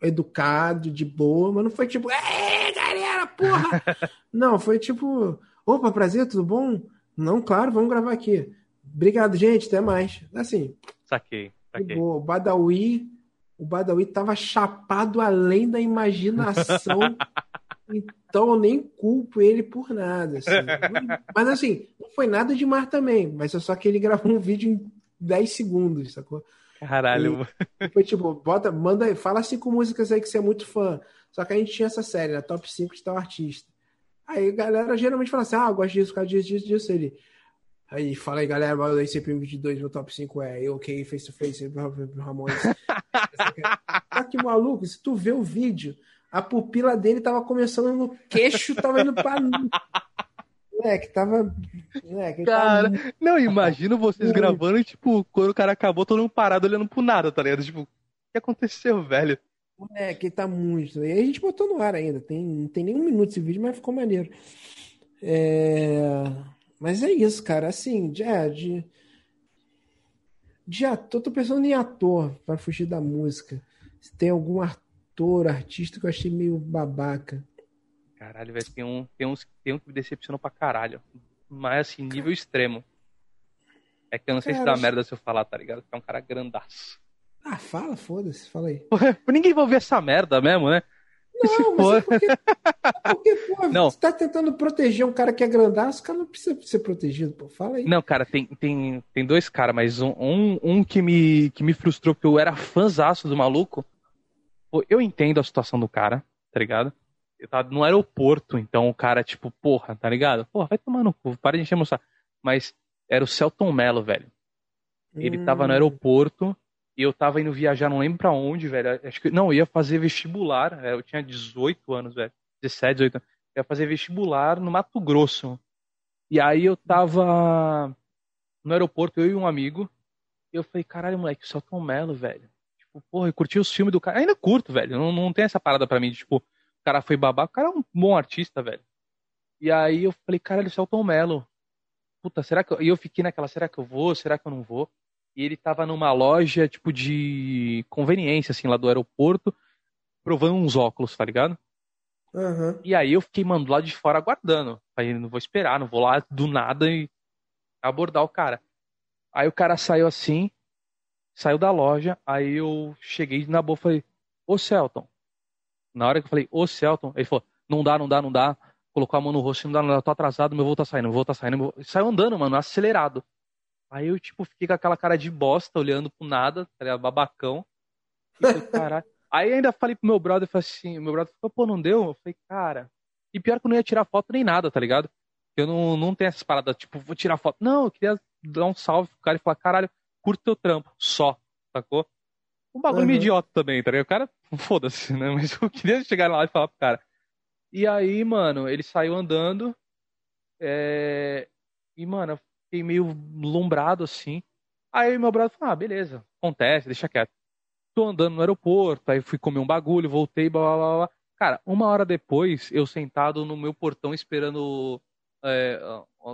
educado, de boa, mas não foi tipo, é galera, porra! não, foi tipo, opa, prazer, tudo bom? Não, claro, vamos gravar aqui. Obrigado, gente, até mais. Assim. Saquei. O Badawi, o Badawi tava chapado além da imaginação. Então eu nem culpo ele por nada. Assim. mas assim, não foi nada demais também. Mas é só que ele gravou um vídeo em 10 segundos, sacou? Caralho. E, foi tipo, bota, manda, fala cinco músicas aí que você é muito fã. Só que a gente tinha essa série, né? Top 5 de tal artista. Aí a galera geralmente fala assim: ah, eu gosto disso, causa disso, disso, disso. Ele. Aí fala aí, galera, eu sempre 22 meu top 5 é eu, ok, face to face, Ramones. Só que maluco, se tu vê o vídeo, a pupila dele tava começando no queixo, tava indo pra. Moleque, tava. Moleque, cara, tava... não, imagino vocês gravando e, tipo, quando o cara acabou, todo mundo parado olhando pro nada, tá ligado? Tipo, o que aconteceu, velho? Moleque, ele tá muito. E a gente botou no ar ainda, tem, não tem nem um minuto esse vídeo, mas ficou maneiro. É. Mas é isso, cara. Assim, de, é, de, de ator, tô pensando em ator para fugir da música. Se tem algum ator, artista que eu achei meio babaca. Caralho, velho, tem um, tem, uns, tem um que me decepcionou pra caralho. Mas assim, nível extremo. É que eu não sei cara, se dá merda se eu falar, tá ligado? Que é um cara grandaço. Ah, fala, foda-se, fala aí. Ninguém vai ouvir essa merda mesmo, né? Não, mas é porque, é porque pô, não. você tá tentando proteger um cara que é grandaço, o cara não precisa ser protegido, pô. Fala aí. Não, cara, tem, tem, tem dois caras, mas um, um, um, que, me, que me frustrou, porque eu era fãzaço do maluco. Pô, eu entendo a situação do cara, tá ligado? Eu tava no aeroporto, então o cara, tipo, porra, tá ligado? Porra, vai tomar no cu, para de encher saco. Mas era o Celton Mello, velho. Ele hum. tava no hum. aeroporto, e eu tava indo viajar, não lembro pra onde, velho. Acho que. Não, eu ia fazer vestibular. É, eu tinha 18 anos, velho. 17, 18 anos. Eu ia fazer vestibular no Mato Grosso. E aí eu tava no aeroporto, eu e um amigo. E eu falei, caralho, moleque, o Celton Mello, velho. Tipo, porra, eu curti os filmes do cara. Ainda curto, velho. Não, não tem essa parada pra mim tipo, o cara foi babaca. O cara é um bom artista, velho. E aí eu falei, caralho, o Celton Mello. Puta, será que. Eu... E eu fiquei naquela, será que eu vou? Será que eu não vou? E ele tava numa loja, tipo, de conveniência, assim, lá do aeroporto, provando uns óculos, tá ligado? Uhum. E aí eu fiquei, mano, do lado de fora aguardando. Aí não vou esperar, não vou lá do nada e abordar o cara. Aí o cara saiu assim, saiu da loja, aí eu cheguei na boa e falei, ô Celton. Na hora que eu falei, ô Celton, ele falou, não dá, não dá, não dá. Colocou a mão no rosto, não dá, não dá, tô atrasado, meu voo tá saindo, meu voo tá saindo. Meu... Saiu andando, mano, acelerado. Aí eu, tipo, fiquei com aquela cara de bosta, olhando pro nada, tá ligado? Babacão. Caralho. Aí ainda falei pro meu brother, falei assim, meu brother falou, pô, não deu? Eu falei, cara. E pior que eu não ia tirar foto nem nada, tá ligado? Eu não, não tenho essas paradas, tipo, vou tirar foto. Não, eu queria dar um salve pro cara e falar, caralho, curta teu trampo, só, sacou? Um bagulho uhum. meio idiota também, tá ligado? O cara, foda-se, né? Mas eu queria chegar lá e falar pro cara. E aí, mano, ele saiu andando. É... E, mano, fiquei meio lombrado assim. Aí meu brother falou: ah, beleza, acontece, deixa quieto. Tô andando no aeroporto, aí fui comer um bagulho, voltei, blá blá blá. blá. Cara, uma hora depois, eu sentado no meu portão esperando é,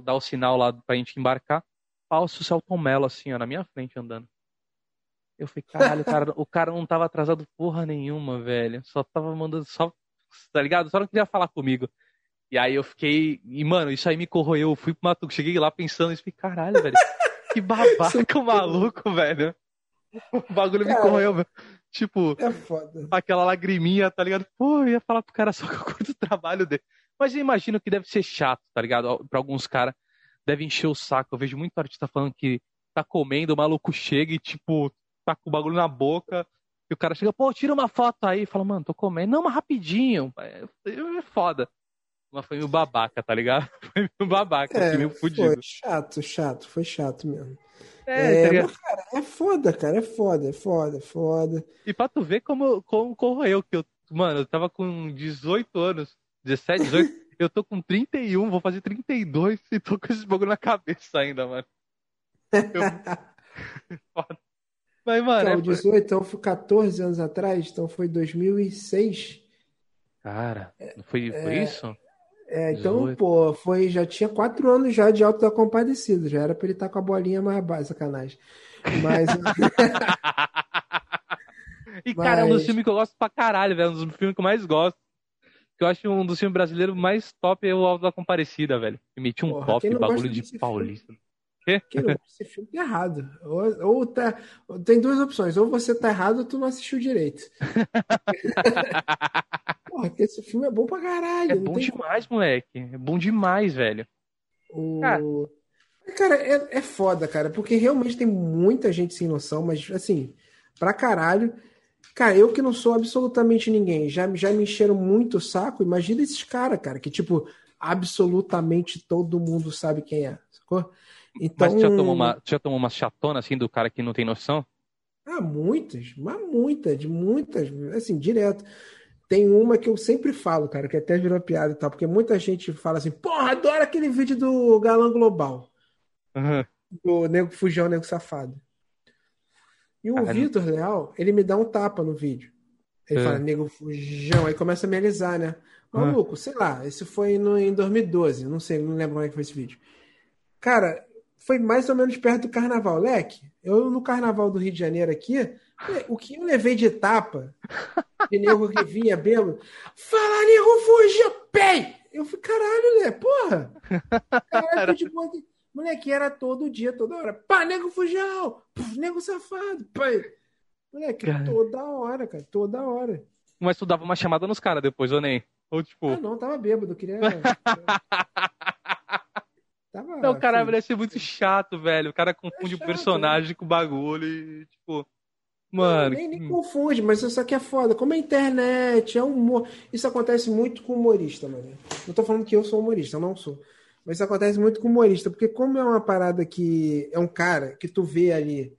dar o sinal lá pra gente embarcar, falso Celton Mello assim, ó, na minha frente andando. Eu falei, caralho, o cara, o cara não tava atrasado porra nenhuma, velho. Só tava mandando, só, tá ligado? Só não queria falar comigo. E aí eu fiquei. E, mano, isso aí me corroeu. Eu fui pro Mato, cheguei lá pensando isso, fiquei, caralho, velho. Que babaca maluco, velho. O bagulho cara, me corroeu, velho. Tipo, é aquela lagriminha, tá ligado? Pô, eu ia falar pro cara só que eu curto o trabalho dele. Mas eu imagino que deve ser chato, tá ligado? Pra alguns caras, deve encher o saco. Eu vejo muito artista falando que tá comendo, o maluco chega e, tipo, tá com o bagulho na boca. E o cara chega, pô, tira uma foto aí. Fala, mano, tô comendo. Não, mas rapidinho. É, é foda. Mas foi meio babaca, tá ligado? Foi meio babaca, é, meio fudido. Foi chato, chato, foi chato mesmo. É, é, mas, cara, é foda, cara, é foda, é foda, é foda. E pra tu ver como, como correu, que eu, mano, eu tava com 18 anos, 17, 18, eu tô com 31, vou fazer 32 e tô com esse bagulho na cabeça ainda, mano. Eu... foda. Mas, mano. Então, é... 18, então foi 14 anos atrás, então foi 2006. Cara, foi, foi é... isso? É, então, 18. pô, foi, já tinha quatro anos já de Alto da Compadecido, já era pra ele estar tá com a bolinha mais baixa, sacanagem. Mas. e, cara, é um dos filmes que eu gosto pra caralho, velho. Um dos filmes que eu mais gosto. Que eu acho um dos filmes brasileiros mais top é o Alto da Comparecida, velho. E meti um Porra, top, bagulho de paulista. Filme? Quê? Quem não esse filme tá errado. Ou, ou tá, tem duas opções. Ou você tá errado ou tu não assistiu direito. Porra, esse filme é bom pra caralho. É bom demais, como... moleque. É bom demais, velho. O... Cara, cara é, é foda, cara, porque realmente tem muita gente sem noção, mas assim, pra caralho. Cara, eu que não sou absolutamente ninguém, já, já me encheram muito o saco. Imagina esses caras, cara, que tipo, absolutamente todo mundo sabe quem é, sacou? Então... Mas já tomou, uma, já tomou uma chatona assim do cara que não tem noção? Ah, muitas, mas muitas, muitas, assim, direto. Tem uma que eu sempre falo, cara, que até virou piada e tal, porque muita gente fala assim, porra, adoro aquele vídeo do Galã Global. Uhum. Do Nego Fujão, Nego Safado. E o Vitor Leal, ele me dá um tapa no vídeo. Ele é. fala, Nego Fujão, aí começa a me alisar, né? Maluco, uhum. sei lá, esse foi no, em 2012, não sei, não lembro como é que foi esse vídeo. Cara, foi mais ou menos perto do carnaval. Leque, eu no carnaval do Rio de Janeiro aqui, o que eu levei de tapa, de nego que vinha bêbado, fala, nego, fugiu, pei! Eu falei, caralho, Lé, porra! Caralho, de boa aqui. Moleque, era todo dia, toda hora. Pá, nego fujão! Nego safado! Pai. Moleque, cara. toda hora, cara, toda hora. Mas tu dava uma chamada nos caras depois, ou nem? Ou tipo. Ah, não, tava bêbado, queria. Tava, não, o cara assim, ser muito chato, velho. O cara confunde é chato, o personagem né? com o bagulho e, tipo. Mano. nem, nem confunde, mas isso aqui é foda. Como é internet, é humor. Isso acontece muito com humorista, mano. Não tô falando que eu sou humorista, eu não sou. Mas isso acontece muito com humorista, porque como é uma parada que é um cara que tu vê ali,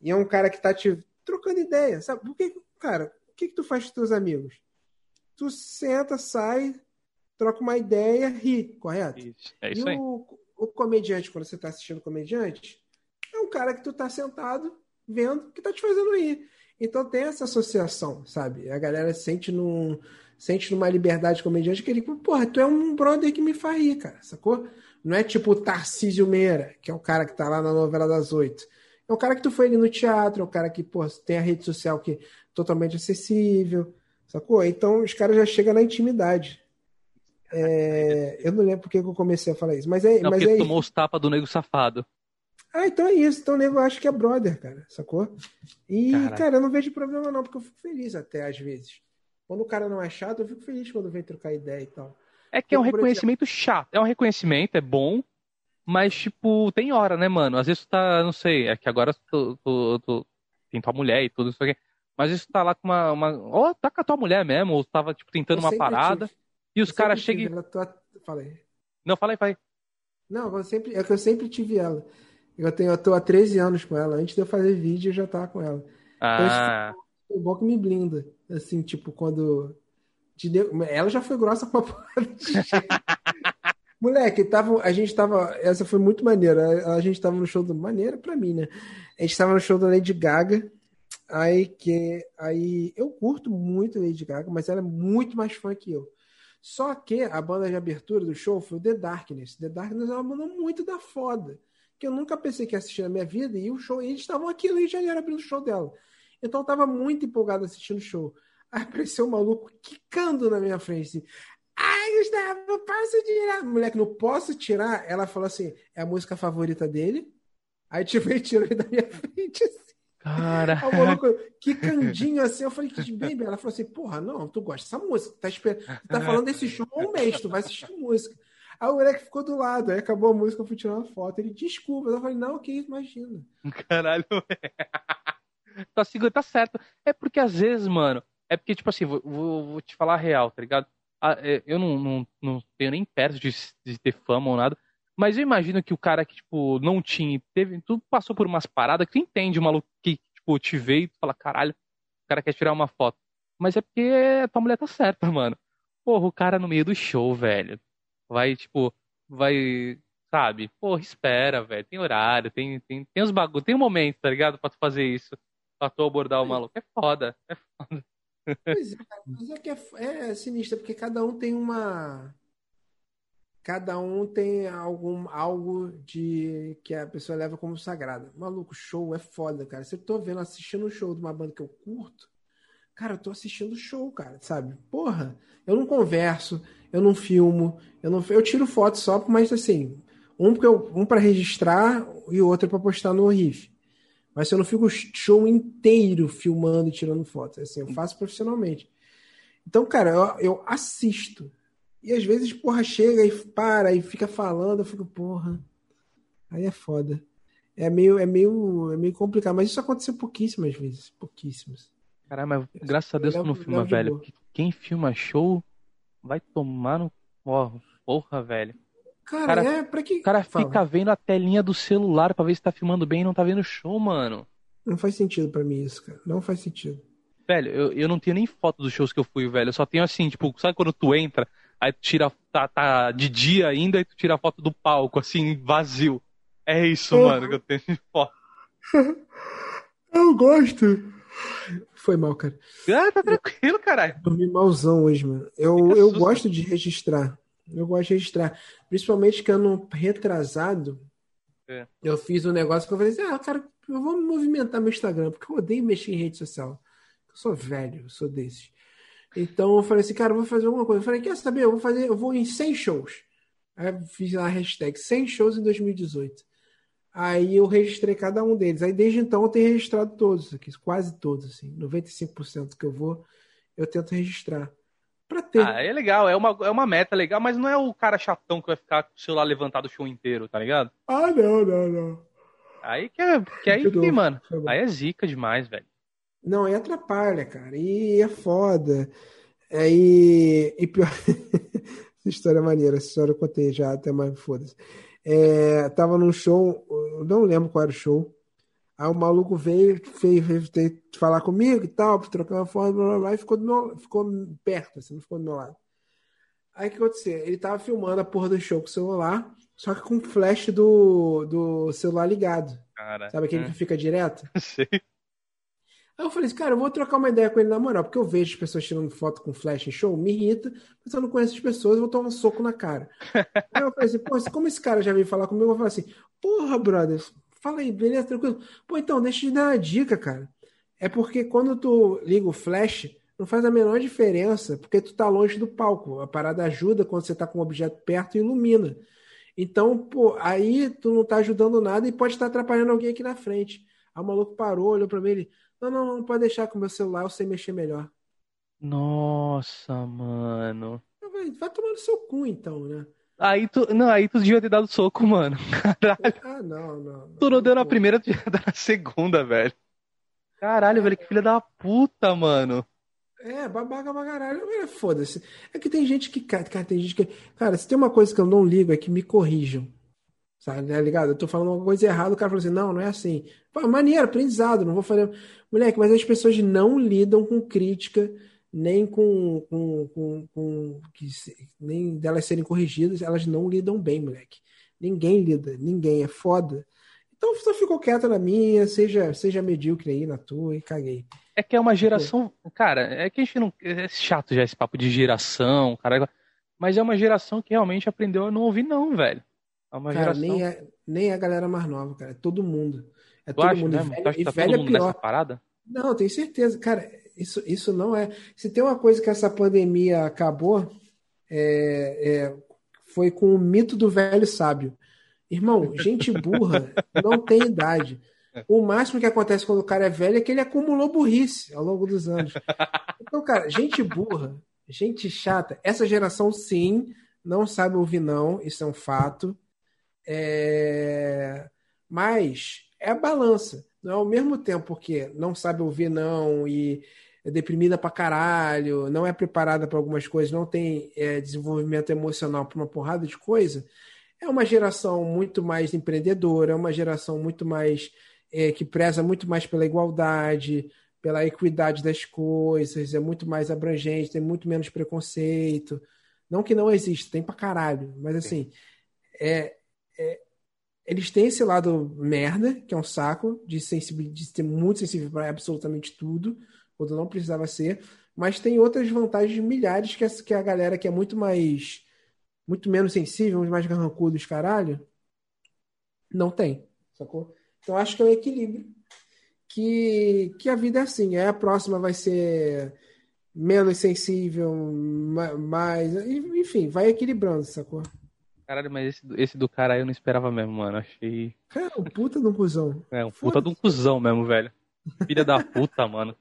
e é um cara que tá te trocando ideia, sabe? Porque, cara, o que, que tu faz com teus amigos? Tu senta, sai, troca uma ideia, ri, correto? Isso, é isso e aí. O, o comediante, quando você está assistindo comediante, é um cara que tu tá sentado vendo que tá te fazendo rir. Então tem essa associação, sabe? A galera sente num sente numa liberdade comediante que ele, porra, tu é um brother que me faz rir, cara, sacou? Não é tipo o Tarcísio Meira, que é o cara que tá lá na novela das oito. É o cara que tu foi ali no teatro, é o cara que, pô, tem a rede social que é totalmente acessível, sacou? Então os caras já chegam na intimidade. É, eu não lembro porque eu comecei a falar isso, mas é. Não, mas porque é tomou os tapas do nego safado. Ah, então é isso. Então o nego acha que é brother, cara, sacou? E, Caraca. cara, eu não vejo problema não, porque eu fico feliz até às vezes. Quando o cara não é chato, eu fico feliz quando vem trocar ideia e tal. É que é um reconhecimento exemplo... chato. É um reconhecimento, é bom, mas, tipo, tem hora, né, mano? Às vezes tu tá, não sei, é que agora tu, tu, tu tem tua mulher e tudo isso aqui. Mas tu tá lá com uma. uma... Ou tá com a tua mulher mesmo, ou tava, tipo, tentando eu uma parada. Tive. E os caras chegam. Ela, Falei. Não, falei, falei. Não, eu sempre, é que eu sempre tive ela. Eu, tenho, eu tô há 13 anos com ela. Antes de eu fazer vídeo, eu já tava com ela. Então, ah. Então, foi bom que me blinda. Assim, tipo, quando. Ela já foi grossa com a porra de Moleque, tava, a gente tava. Essa foi muito maneira. A, a gente tava no show do. Maneira pra mim, né? A gente tava no show da Lady Gaga. Aí que. Aí eu curto muito Lady Gaga, mas ela é muito mais fã que eu. Só que a banda de abertura do show foi o The Darkness. The Darkness é uma banda muito da foda. Que eu nunca pensei que ia assistir na minha vida. E o show, e eles estavam aqui no Rio de Janeiro abrindo o show dela. Então eu tava muito empolgado assistindo o show. Aí apareceu um maluco quicando na minha frente. Assim, Ai, Gustavo, posso tirar. Moleque, não posso tirar. Ela falou assim: é a música favorita dele. Aí tipo, ele tirou da minha frente assim. Cara. O maluco, que candinho assim. Eu falei, que bem, Ela falou assim: porra, não, tu gosta dessa música. Tá, esper... tu tá falando desse show há um mês, tu vai assistir música. Aí o moleque ficou do lado, aí acabou a música, eu fui tirar uma foto. Ele, desculpa. Eu falei, não, que isso, imagina. Caralho. tá, tá certo. É porque às vezes, mano, é porque, tipo assim, vou, vou, vou te falar a real, tá ligado? É, eu não, não, não tenho nem perto de, de ter fama ou nada. Mas eu imagino que o cara que, tipo, não tinha, teve, tu passou por umas paradas que tu entende o maluco que, tipo, te veio e tu fala, caralho, o cara quer tirar uma foto. Mas é porque tua mulher tá certa, mano. Porra, o cara no meio do show, velho. Vai, tipo, vai, sabe? Porra, espera, velho. Tem horário, tem, tem, tem os bagulho, tem um momento, tá ligado? Pra tu fazer isso. Pra tu abordar o maluco. É foda, é foda. Pois é, mas é que é, é sinistro, porque cada um tem uma cada um tem algum algo de que a pessoa leva como sagrado. Maluco, show é foda, cara. Se eu tô vendo, assistindo um show de uma banda que eu curto, cara, eu tô assistindo show, cara, sabe? Porra, eu não converso, eu não filmo, eu não eu tiro foto só, mas assim, um porque eu, um para registrar e outro para postar no riff. Mas eu não fico o show inteiro filmando e tirando fotos, assim, eu faço profissionalmente. Então, cara, eu, eu assisto. E às vezes, porra, chega e para e fica falando, eu fico, porra. Aí é foda. É meio, é meio, é meio complicado, mas isso aconteceu pouquíssimas vezes, pouquíssimas. Caralho, mas graças a Deus tu não filma, velho. Porque quem filma show vai tomar no. Ó, porra, velho. Cara, cara, é, pra que. O cara Fala. fica vendo a telinha do celular pra ver se tá filmando bem e não tá vendo show, mano. Não faz sentido para mim isso, cara. Não faz sentido. Velho, eu, eu não tenho nem foto dos shows que eu fui, velho. Eu só tenho assim, tipo, sabe quando tu entra, aí tu tira. Tá, tá de dia ainda e tu tira a foto do palco, assim, vazio. É isso, mano, que eu tenho de foto. eu gosto. Foi mal, cara. Ah, tá tranquilo, caralho. Dormi malzão hoje, mano. Eu, eu gosto de registrar. Eu gosto de registrar. Principalmente que ano retrasado, é. eu fiz um negócio que eu falei assim: ah, cara, eu vou movimentar meu Instagram, porque eu odeio mexer em rede social. Eu sou velho, eu sou desses. Então eu falei assim, cara, eu vou fazer alguma coisa. Eu falei, quer saber? Eu vou fazer, eu vou em 100 shows. Aí fiz lá a hashtag 100 shows em 2018. Aí eu registrei cada um deles. Aí desde então eu tenho registrado todos aqui, quase todos, assim. 95% que eu vou, eu tento registrar. Pra ter. Ah, é legal, é uma, é uma meta legal, mas não é o cara chatão que vai ficar com o celular levantado o show inteiro, tá ligado? Ah, não, não, não. Aí que é, que aí, que, mano, aí é zica demais, velho. Não, aí atrapalha, cara. E é foda. Aí. E pior. essa história é maneira, essa história eu contei já, até mais foda-se. É, tava num show, não lembro qual era o show. Aí o maluco veio, veio, veio, veio falar comigo e tal, trocar uma foto, blá, blá, blá, e ficou, meu, ficou perto, assim, não ficou do meu lado. Aí o que aconteceu? Ele tava filmando a porra do show com o celular, só que com o flash do, do celular ligado. Cara, Sabe aquele é. que fica direto? Sim. Aí eu falei assim, cara, eu vou trocar uma ideia com ele na moral, porque eu vejo as pessoas tirando foto com flash em show, me irrita, mas eu não conheço as pessoas, eu vou tomar um soco na cara. aí eu falei assim, pô, como esse cara já veio falar comigo, eu vou falar assim, porra, brother, fala aí, beleza, tranquilo. Pô, então, deixa eu te dar uma dica, cara. É porque quando tu liga o flash, não faz a menor diferença, porque tu tá longe do palco. A parada ajuda quando você tá com o objeto perto e ilumina. Então, pô, aí tu não tá ajudando nada e pode estar atrapalhando alguém aqui na frente. Aí o maluco parou, olhou pra mim ele, não, não, não, pode deixar com o meu celular, eu sei mexer melhor. Nossa, mano. Vai tomar no seu cu, então, né? Aí tu, não, aí tu devia ter dado soco, mano. Caralho. Ah, não, não. não tu não deu na primeira, tu devia dar na segunda, velho. Caralho, velho, que filha da puta, mano. É, babaca pra caralho. É, foda-se. É que tem gente que. Cara, tem gente que. Cara, se tem uma coisa que eu não ligo é que me corrijam. Sabe, tá ligado? Eu tô falando uma coisa errada, o cara fala assim, não, não é assim. Maneiro, aprendizado, não vou fazer. Moleque, mas as pessoas não lidam com crítica, nem com, com, com, com que, nem delas serem corrigidas, elas não lidam bem, moleque. Ninguém lida, ninguém, é foda. Então só ficou quieta na minha, seja, seja medíocre aí na tua e caguei. É que é uma geração. Cara, é que a gente não. É chato já esse papo de geração, cara. Mas é uma geração que realmente aprendeu a não ouvir, não, velho. É uma cara, geração... nem, é, nem a galera mais nova, cara. É todo mundo. É tu todo acha, mundo. Né? Velho, e tá velho todo é pior. parada? Não, tenho certeza. Cara, isso, isso não é. Se tem uma coisa que essa pandemia acabou, é, é, foi com o mito do velho sábio. Irmão, gente burra não tem idade. O máximo que acontece quando o cara é velho é que ele acumulou burrice ao longo dos anos. Então, cara, gente burra, gente chata, essa geração sim não sabe ouvir não, isso é um fato. É... Mas é a balança. Não, ao mesmo tempo que não sabe ouvir não e é deprimida pra caralho, não é preparada para algumas coisas, não tem é, desenvolvimento emocional para uma porrada de coisa, é uma geração muito mais empreendedora, é uma geração muito mais é, que preza muito mais pela igualdade, pela equidade das coisas, é muito mais abrangente, tem muito menos preconceito. Não que não exista, tem pra caralho, mas assim, é, é, eles têm esse lado merda, que é um saco, de, de ser muito sensível para absolutamente tudo, quando não precisava ser, mas tem outras vantagens milhares que a, que a galera que é muito mais. muito menos sensível, mais carrancudos, caralho, não tem, sacou? Então acho que é um equilíbrio. Que, que a vida é assim, é a próxima vai ser menos sensível, mais. Enfim, vai equilibrando, sacou? Caralho, mas esse, esse do cara aí eu não esperava mesmo, mano. Achei. É, um puta de um cuzão. É, um puta de um cuzão mesmo, velho. Filha da puta, mano.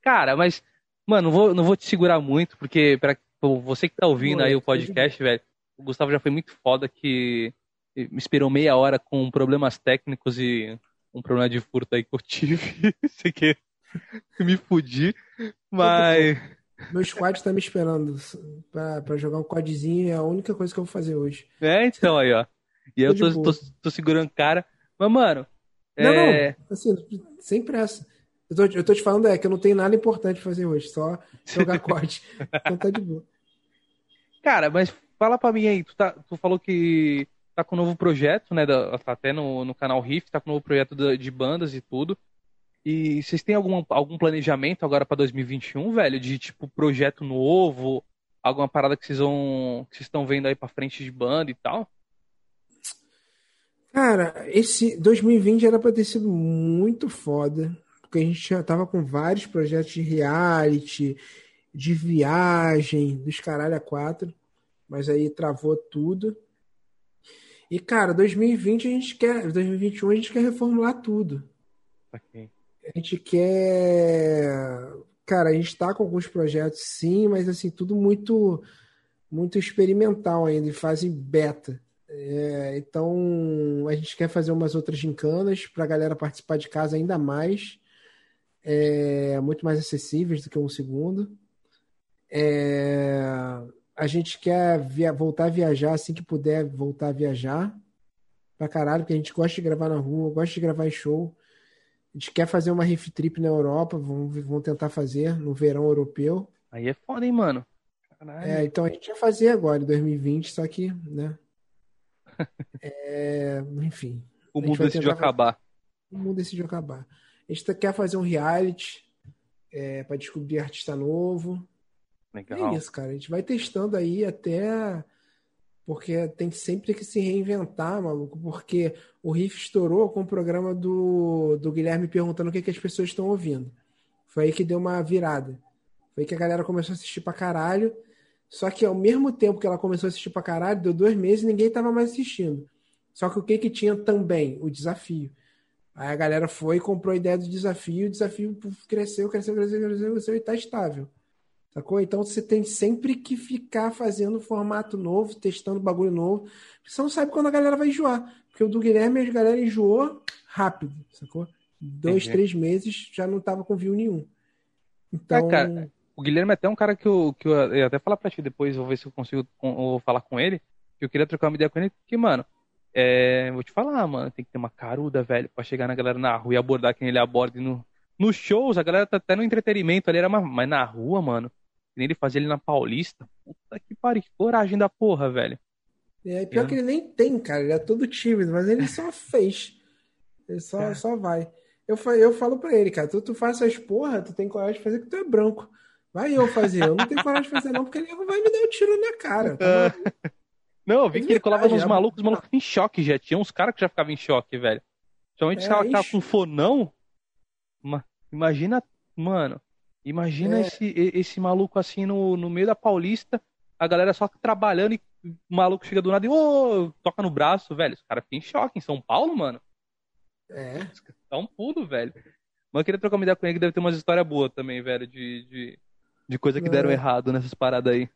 Cara, mas Mano, não vou, não vou te segurar muito, porque pra você que tá ouvindo aí o podcast, velho, o Gustavo já foi muito foda que me esperou meia hora com problemas técnicos e um problema de furto aí que eu tive. Sei que me fudi. Mas. Meu squad tá me esperando pra, pra jogar um quadzinho, é a única coisa que eu vou fazer hoje. É, então aí, ó. E eu tô, tô, tô, segurando cara. Mas, mano. Não, é... não. Assim, sem pressa. Eu tô, eu tô te falando é que eu não tenho nada importante pra fazer hoje, só jogar COD. então tá de boa. Cara, mas fala pra mim aí, tu, tá, tu falou que tá com um novo projeto, né? Da, tá até no, no canal Riff, tá com um novo projeto de bandas e tudo. E vocês têm algum, algum planejamento agora para 2021, velho? De tipo projeto novo, alguma parada que vocês vão. que vocês estão vendo aí para frente de banda e tal? Cara, esse 2020 era para ter sido muito foda, porque a gente já tava com vários projetos de reality, de viagem, dos caralho a quatro, mas aí travou tudo. E cara, 2020 a gente quer, 2021 a gente quer reformular tudo. Okay. A gente quer. Cara, a gente está com alguns projetos sim, mas assim, tudo muito muito experimental ainda, em fase beta. É, então, a gente quer fazer umas outras gincanas para a galera participar de casa ainda mais, é, muito mais acessíveis do que um segundo. É, a gente quer via, voltar a viajar assim que puder voltar a viajar pra caralho, porque a gente gosta de gravar na rua, gosta de gravar em show. A gente quer fazer uma riff trip na Europa, vamos, vamos tentar fazer no verão europeu. Aí é foda, hein, mano? Caralho. É, então a gente ia fazer agora, em 2020, só que, né? é, enfim. O mundo decidiu acabar. O mundo decidiu acabar. A gente quer fazer um reality é, para descobrir artista novo. Legal. É isso, cara. A gente vai testando aí até porque tem sempre que se reinventar, maluco, porque o Riff estourou com o programa do, do Guilherme perguntando o que, que as pessoas estão ouvindo. Foi aí que deu uma virada. Foi aí que a galera começou a assistir pra caralho. Só que ao mesmo tempo que ela começou a assistir pra caralho, deu dois meses e ninguém tava mais assistindo. Só que o que que tinha também? O desafio. Aí a galera foi comprou a ideia do desafio, o desafio cresceu, cresceu, cresceu, cresceu, cresceu e tá estável. Sacou? Então você tem sempre que ficar fazendo formato novo, testando bagulho novo. Você não sabe quando a galera vai enjoar. Porque o do Guilherme, a galera enjoou rápido, sacou? Dois, Entendi. três meses já não tava com view nenhum. Então. É, cara, o Guilherme é até um cara que eu, que eu, eu até falar pra ti depois, vou ver se eu consigo com, falar com ele. Que eu queria trocar uma ideia com ele, porque, mano, é, vou te falar, mano, tem que ter uma caruda, velho, pra chegar na galera na rua e abordar quem ele aborda. No, nos shows, a galera tá até no entretenimento ali, era uma, mas na rua, mano, nem ele fazia ele na Paulista. Puta que pariu, que coragem da porra, velho. É, pior é. que ele nem tem, cara. Ele é todo tímido, mas ele só fez. Ele só, é. só vai. Eu, eu falo pra ele, cara, tu, tu faz essas porra, tu tem coragem de fazer que tu é branco. Vai eu fazer. Eu não tenho coragem de fazer, não, porque ele vai me dar um tiro na cara. Tá não, eu vi que ele colava nos malucos, os malucos em choque já. Tinha uns caras que já ficavam em choque, velho. Principalmente é, os caras que estavam com fonão. Imagina, mano, Imagina é. esse, esse maluco assim no, no meio da Paulista, a galera só trabalhando e o maluco chega do nada e oh, toca no braço, velho. Os caras ficam em choque em São Paulo, mano. É. Tá um pulo, velho. Mas eu queria trocar uma ideia com ele que deve ter umas histórias boas também, velho, de, de, de coisa que deram é. errado nessas paradas aí.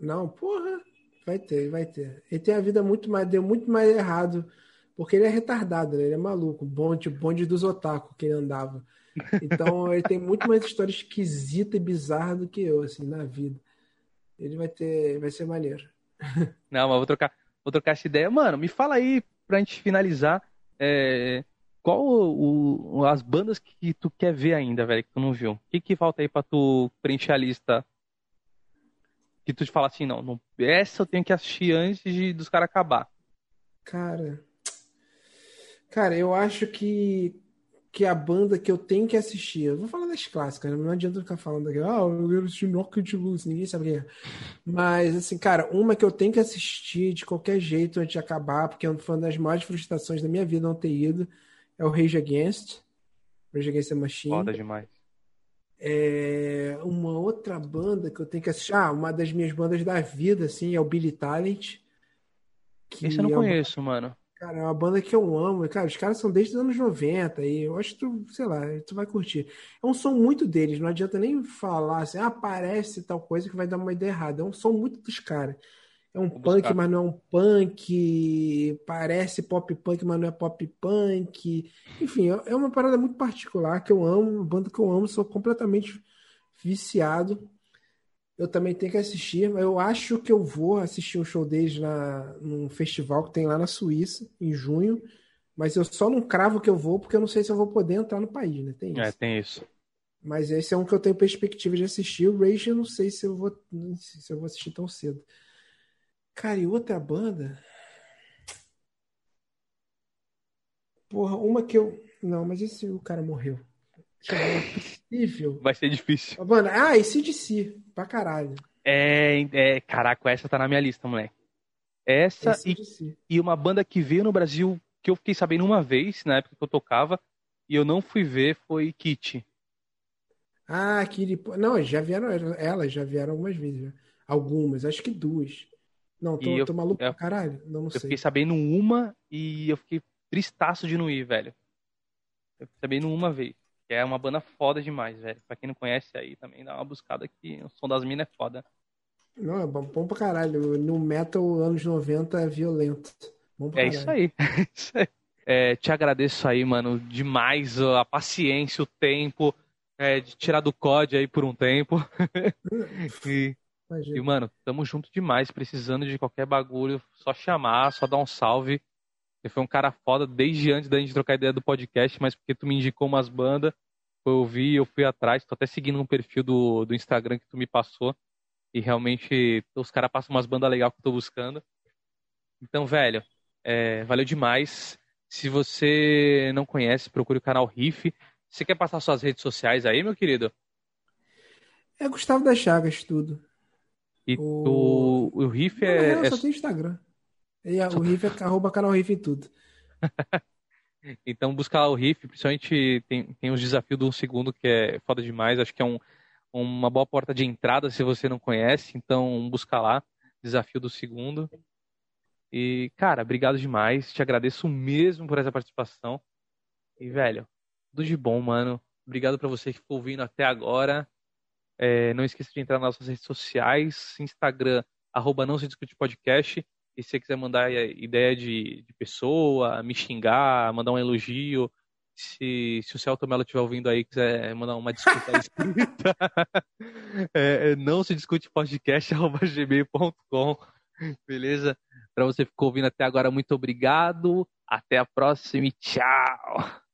Não, porra. Vai ter, vai ter. Ele tem a vida muito mais, deu muito mais errado. Porque ele é retardado, né? Ele é maluco. Bonde, bonde dos otaku que ele andava. Então ele tem muito mais história esquisita e bizarra do que eu, assim, na vida. Ele vai ter. Vai ser maneiro. Não, mas vou trocar, vou trocar essa ideia. Mano, me fala aí, pra gente finalizar, é, qual o, as bandas que tu quer ver ainda, velho, que tu não viu? O que, que falta aí pra tu preencher a lista? Que tu te fala assim, não, não essa eu tenho que assistir antes de, dos caras acabar. Cara. Cara, eu acho que que é a banda que eu tenho que assistir. Eu vou falar das clássicas, né? não adianta ficar falando aqui, ah, eu quero assistir Knockout Loose, ninguém sabe quem é. Mas, assim, cara, uma que eu tenho que assistir de qualquer jeito antes de acabar, porque foi uma das maiores frustrações da minha vida não ter ido, é o Rage Against. Rage Against the Machine. Foda demais. É uma outra banda que eu tenho que assistir. Ah, uma das minhas bandas da vida, assim, é o Billy Talent. Que Esse eu não é conheço, uma... mano. Cara, é uma banda que eu amo. Cara, os caras são desde os anos 90 e eu acho que tu, sei lá, tu vai curtir. É um som muito deles, não adianta nem falar assim, ah, parece tal coisa que vai dar uma ideia errada. É um som muito dos caras. É um punk, mas não é um punk. Parece pop punk, mas não é pop punk. Enfim, é, é uma parada muito particular que eu amo, uma banda que eu amo, sou completamente viciado. Eu também tenho que assistir, mas eu acho que eu vou assistir um show deles na, num festival que tem lá na Suíça, em junho. Mas eu só não cravo que eu vou, porque eu não sei se eu vou poder entrar no país, né? Tem é, isso. É, tem isso. Mas esse é um que eu tenho perspectiva de assistir. O Rage eu não sei se eu vou, se eu vou assistir tão cedo. Cara, e outra banda. Porra, uma que eu. Não, mas esse o cara morreu. É possível. Vai ser difícil. Mano, ah, esse de si. Pra caralho. É, é. Caraca, essa tá na minha lista, moleque. Essa e, si. e uma banda que veio no Brasil que eu fiquei sabendo uma vez, na época que eu tocava, e eu não fui ver, foi Kit. Ah, Kit. Não, já vieram. Elas já vieram algumas vezes. Algumas, acho que duas. Não, tô, eu, tô maluco eu, pra caralho. Não, não eu sei. fiquei sabendo uma e eu fiquei tristaço de não ir, velho. Eu fiquei sabendo uma vez. Que é uma banda foda demais, velho. Pra quem não conhece aí, também dá uma buscada que o som das minas é foda. Não, é bom, bom pra caralho. No metal, anos 90 é violento. Bom pra é isso aí. É isso aí. É, te agradeço aí, mano, demais a paciência, o tempo, é, de tirar do COD aí por um tempo. e Imagina. E, mano, tamo junto demais, precisando de qualquer bagulho, só chamar, só dar um salve. Você foi um cara foda desde antes da gente trocar ideia do podcast, mas porque tu me indicou umas bandas, eu vi, eu fui atrás, tô até seguindo um perfil do, do Instagram que tu me passou. E realmente os caras passam umas bandas legais que eu tô buscando. Então, velho, é, valeu demais. Se você não conhece, procure o canal Riff. Você quer passar suas redes sociais aí, meu querido? É Gustavo das Chagas, tudo. E o, o, o Riff é. Não, é... só tem Instagram. E o Riff é arroba canal Riff em tudo. então busca lá o Riff, principalmente tem, tem os desafios do um segundo que é foda demais. Acho que é um, uma boa porta de entrada se você não conhece. Então busca lá, desafio do segundo. E, cara, obrigado demais. Te agradeço mesmo por essa participação. E, velho, tudo de bom, mano. Obrigado para você que ficou ouvindo até agora. É, não esqueça de entrar nas nossas redes sociais, Instagram, arroba não se discute podcast. E se você quiser mandar ideia de, de pessoa, me xingar, mandar um elogio, se, se o Celto Mello estiver ouvindo aí quiser mandar uma disputa escrita, é, não se discute podcast, arroba gmail.com. Beleza? Para você que ficou ouvindo até agora, muito obrigado. Até a próxima e tchau!